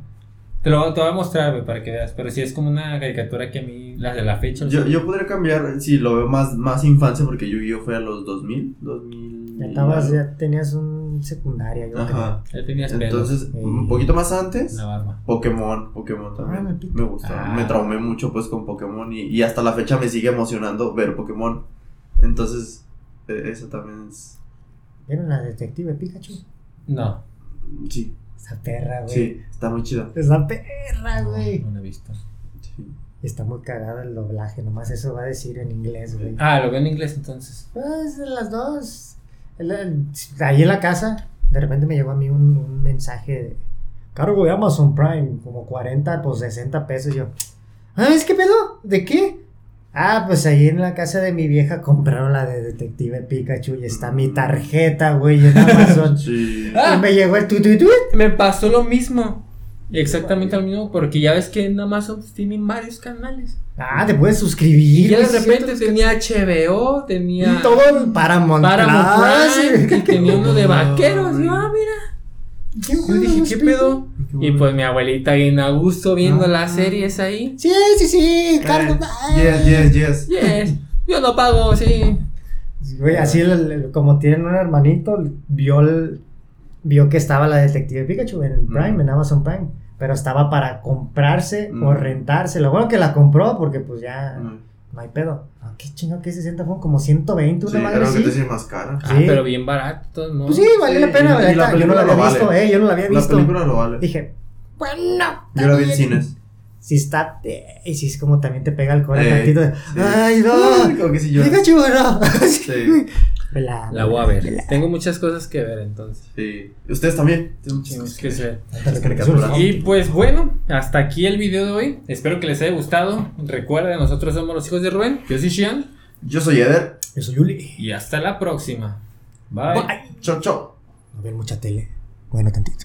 Te lo te voy a mostrar, güey, para que veas. Pero sí es como una caricatura que a mí, las de la fecha. Yo, yo podría cambiar, si lo veo más, más infancia, porque yo, yo fue a los 2000, 2000. Ya, estabas, ya tenías un secundaria, yo Ajá. Ya tenías Entonces, un poquito más antes, la barba. Pokémon, Pokémon también. Ah, me, gusta. Me ah. traumé mucho, pues, con Pokémon. Y, y hasta la fecha me sigue emocionando ver Pokémon. Entonces, eso también es. ¿Vieron la detective Pikachu? No. Sí. Esa perra, güey. Sí, está muy chida. Esa perra, güey. No, la he visto. Sí. Está muy cagado el doblaje, nomás eso va a decir en inglés, güey. Ah, lo veo en inglés entonces. Pues las dos. Ahí en la casa, de repente me llegó a mí un, un mensaje de cargo de Amazon Prime, como 40, pues 60 pesos. yo, ¿ah, es que pedo? ¿De qué? Ah, pues ahí en la casa de mi vieja compraron la de Detective Pikachu y está mi tarjeta, güey, en <laughs> Amazon. sí. Y me llegó el tututu. Me pasó lo mismo. Exactamente lo mismo, porque ya ves que en Amazon tienen varios canales. Ah, te puedes suscribir. Y de repente tenía HBO, tenía. todo Paramount, Paramount y tenía uno de vaqueros. Y ah, mira. Yo dije, ¿qué pedo? Y pues mi abuelita bien a gusto viendo las ah. series ahí. Sí, sí, sí, cargo. Yes, yes, yes. Yes. <laughs> Yo no pago, sí. Güey, así como tienen un hermanito, vio vio que estaba la detective Pikachu en Prime, en Amazon Prime. Pero estaba para comprarse o rentarse. Lo bueno que la compró porque pues ya no hay pedo. Ah, qué chingo que 60 fue como 120 una sí, madre así. que más cara. Ah, pero bien barato, ¿no? Pues sí, vale la pena, la Yo no la había visto, eh, yo no la había visto. La película lo vale. Dije, bueno. Yo la vi en cines. Si está, eh, y si es como también te pega el corazón eh, tantito. Ay, no. Como que si yo. Pikachu, no. Sí. <laughs> La, voy a ver. Tengo muchas cosas que ver entonces. Sí. Ustedes también. que ver. Y pues bueno, hasta aquí el video de hoy. Espero que les haya gustado. Recuerden, nosotros somos los hijos de Rubén. Yo soy Shian. Yo soy Eder. Yo soy Yuli. Y hasta la próxima. Bye. Chau, chau. A ver mucha tele. Bueno, tantito.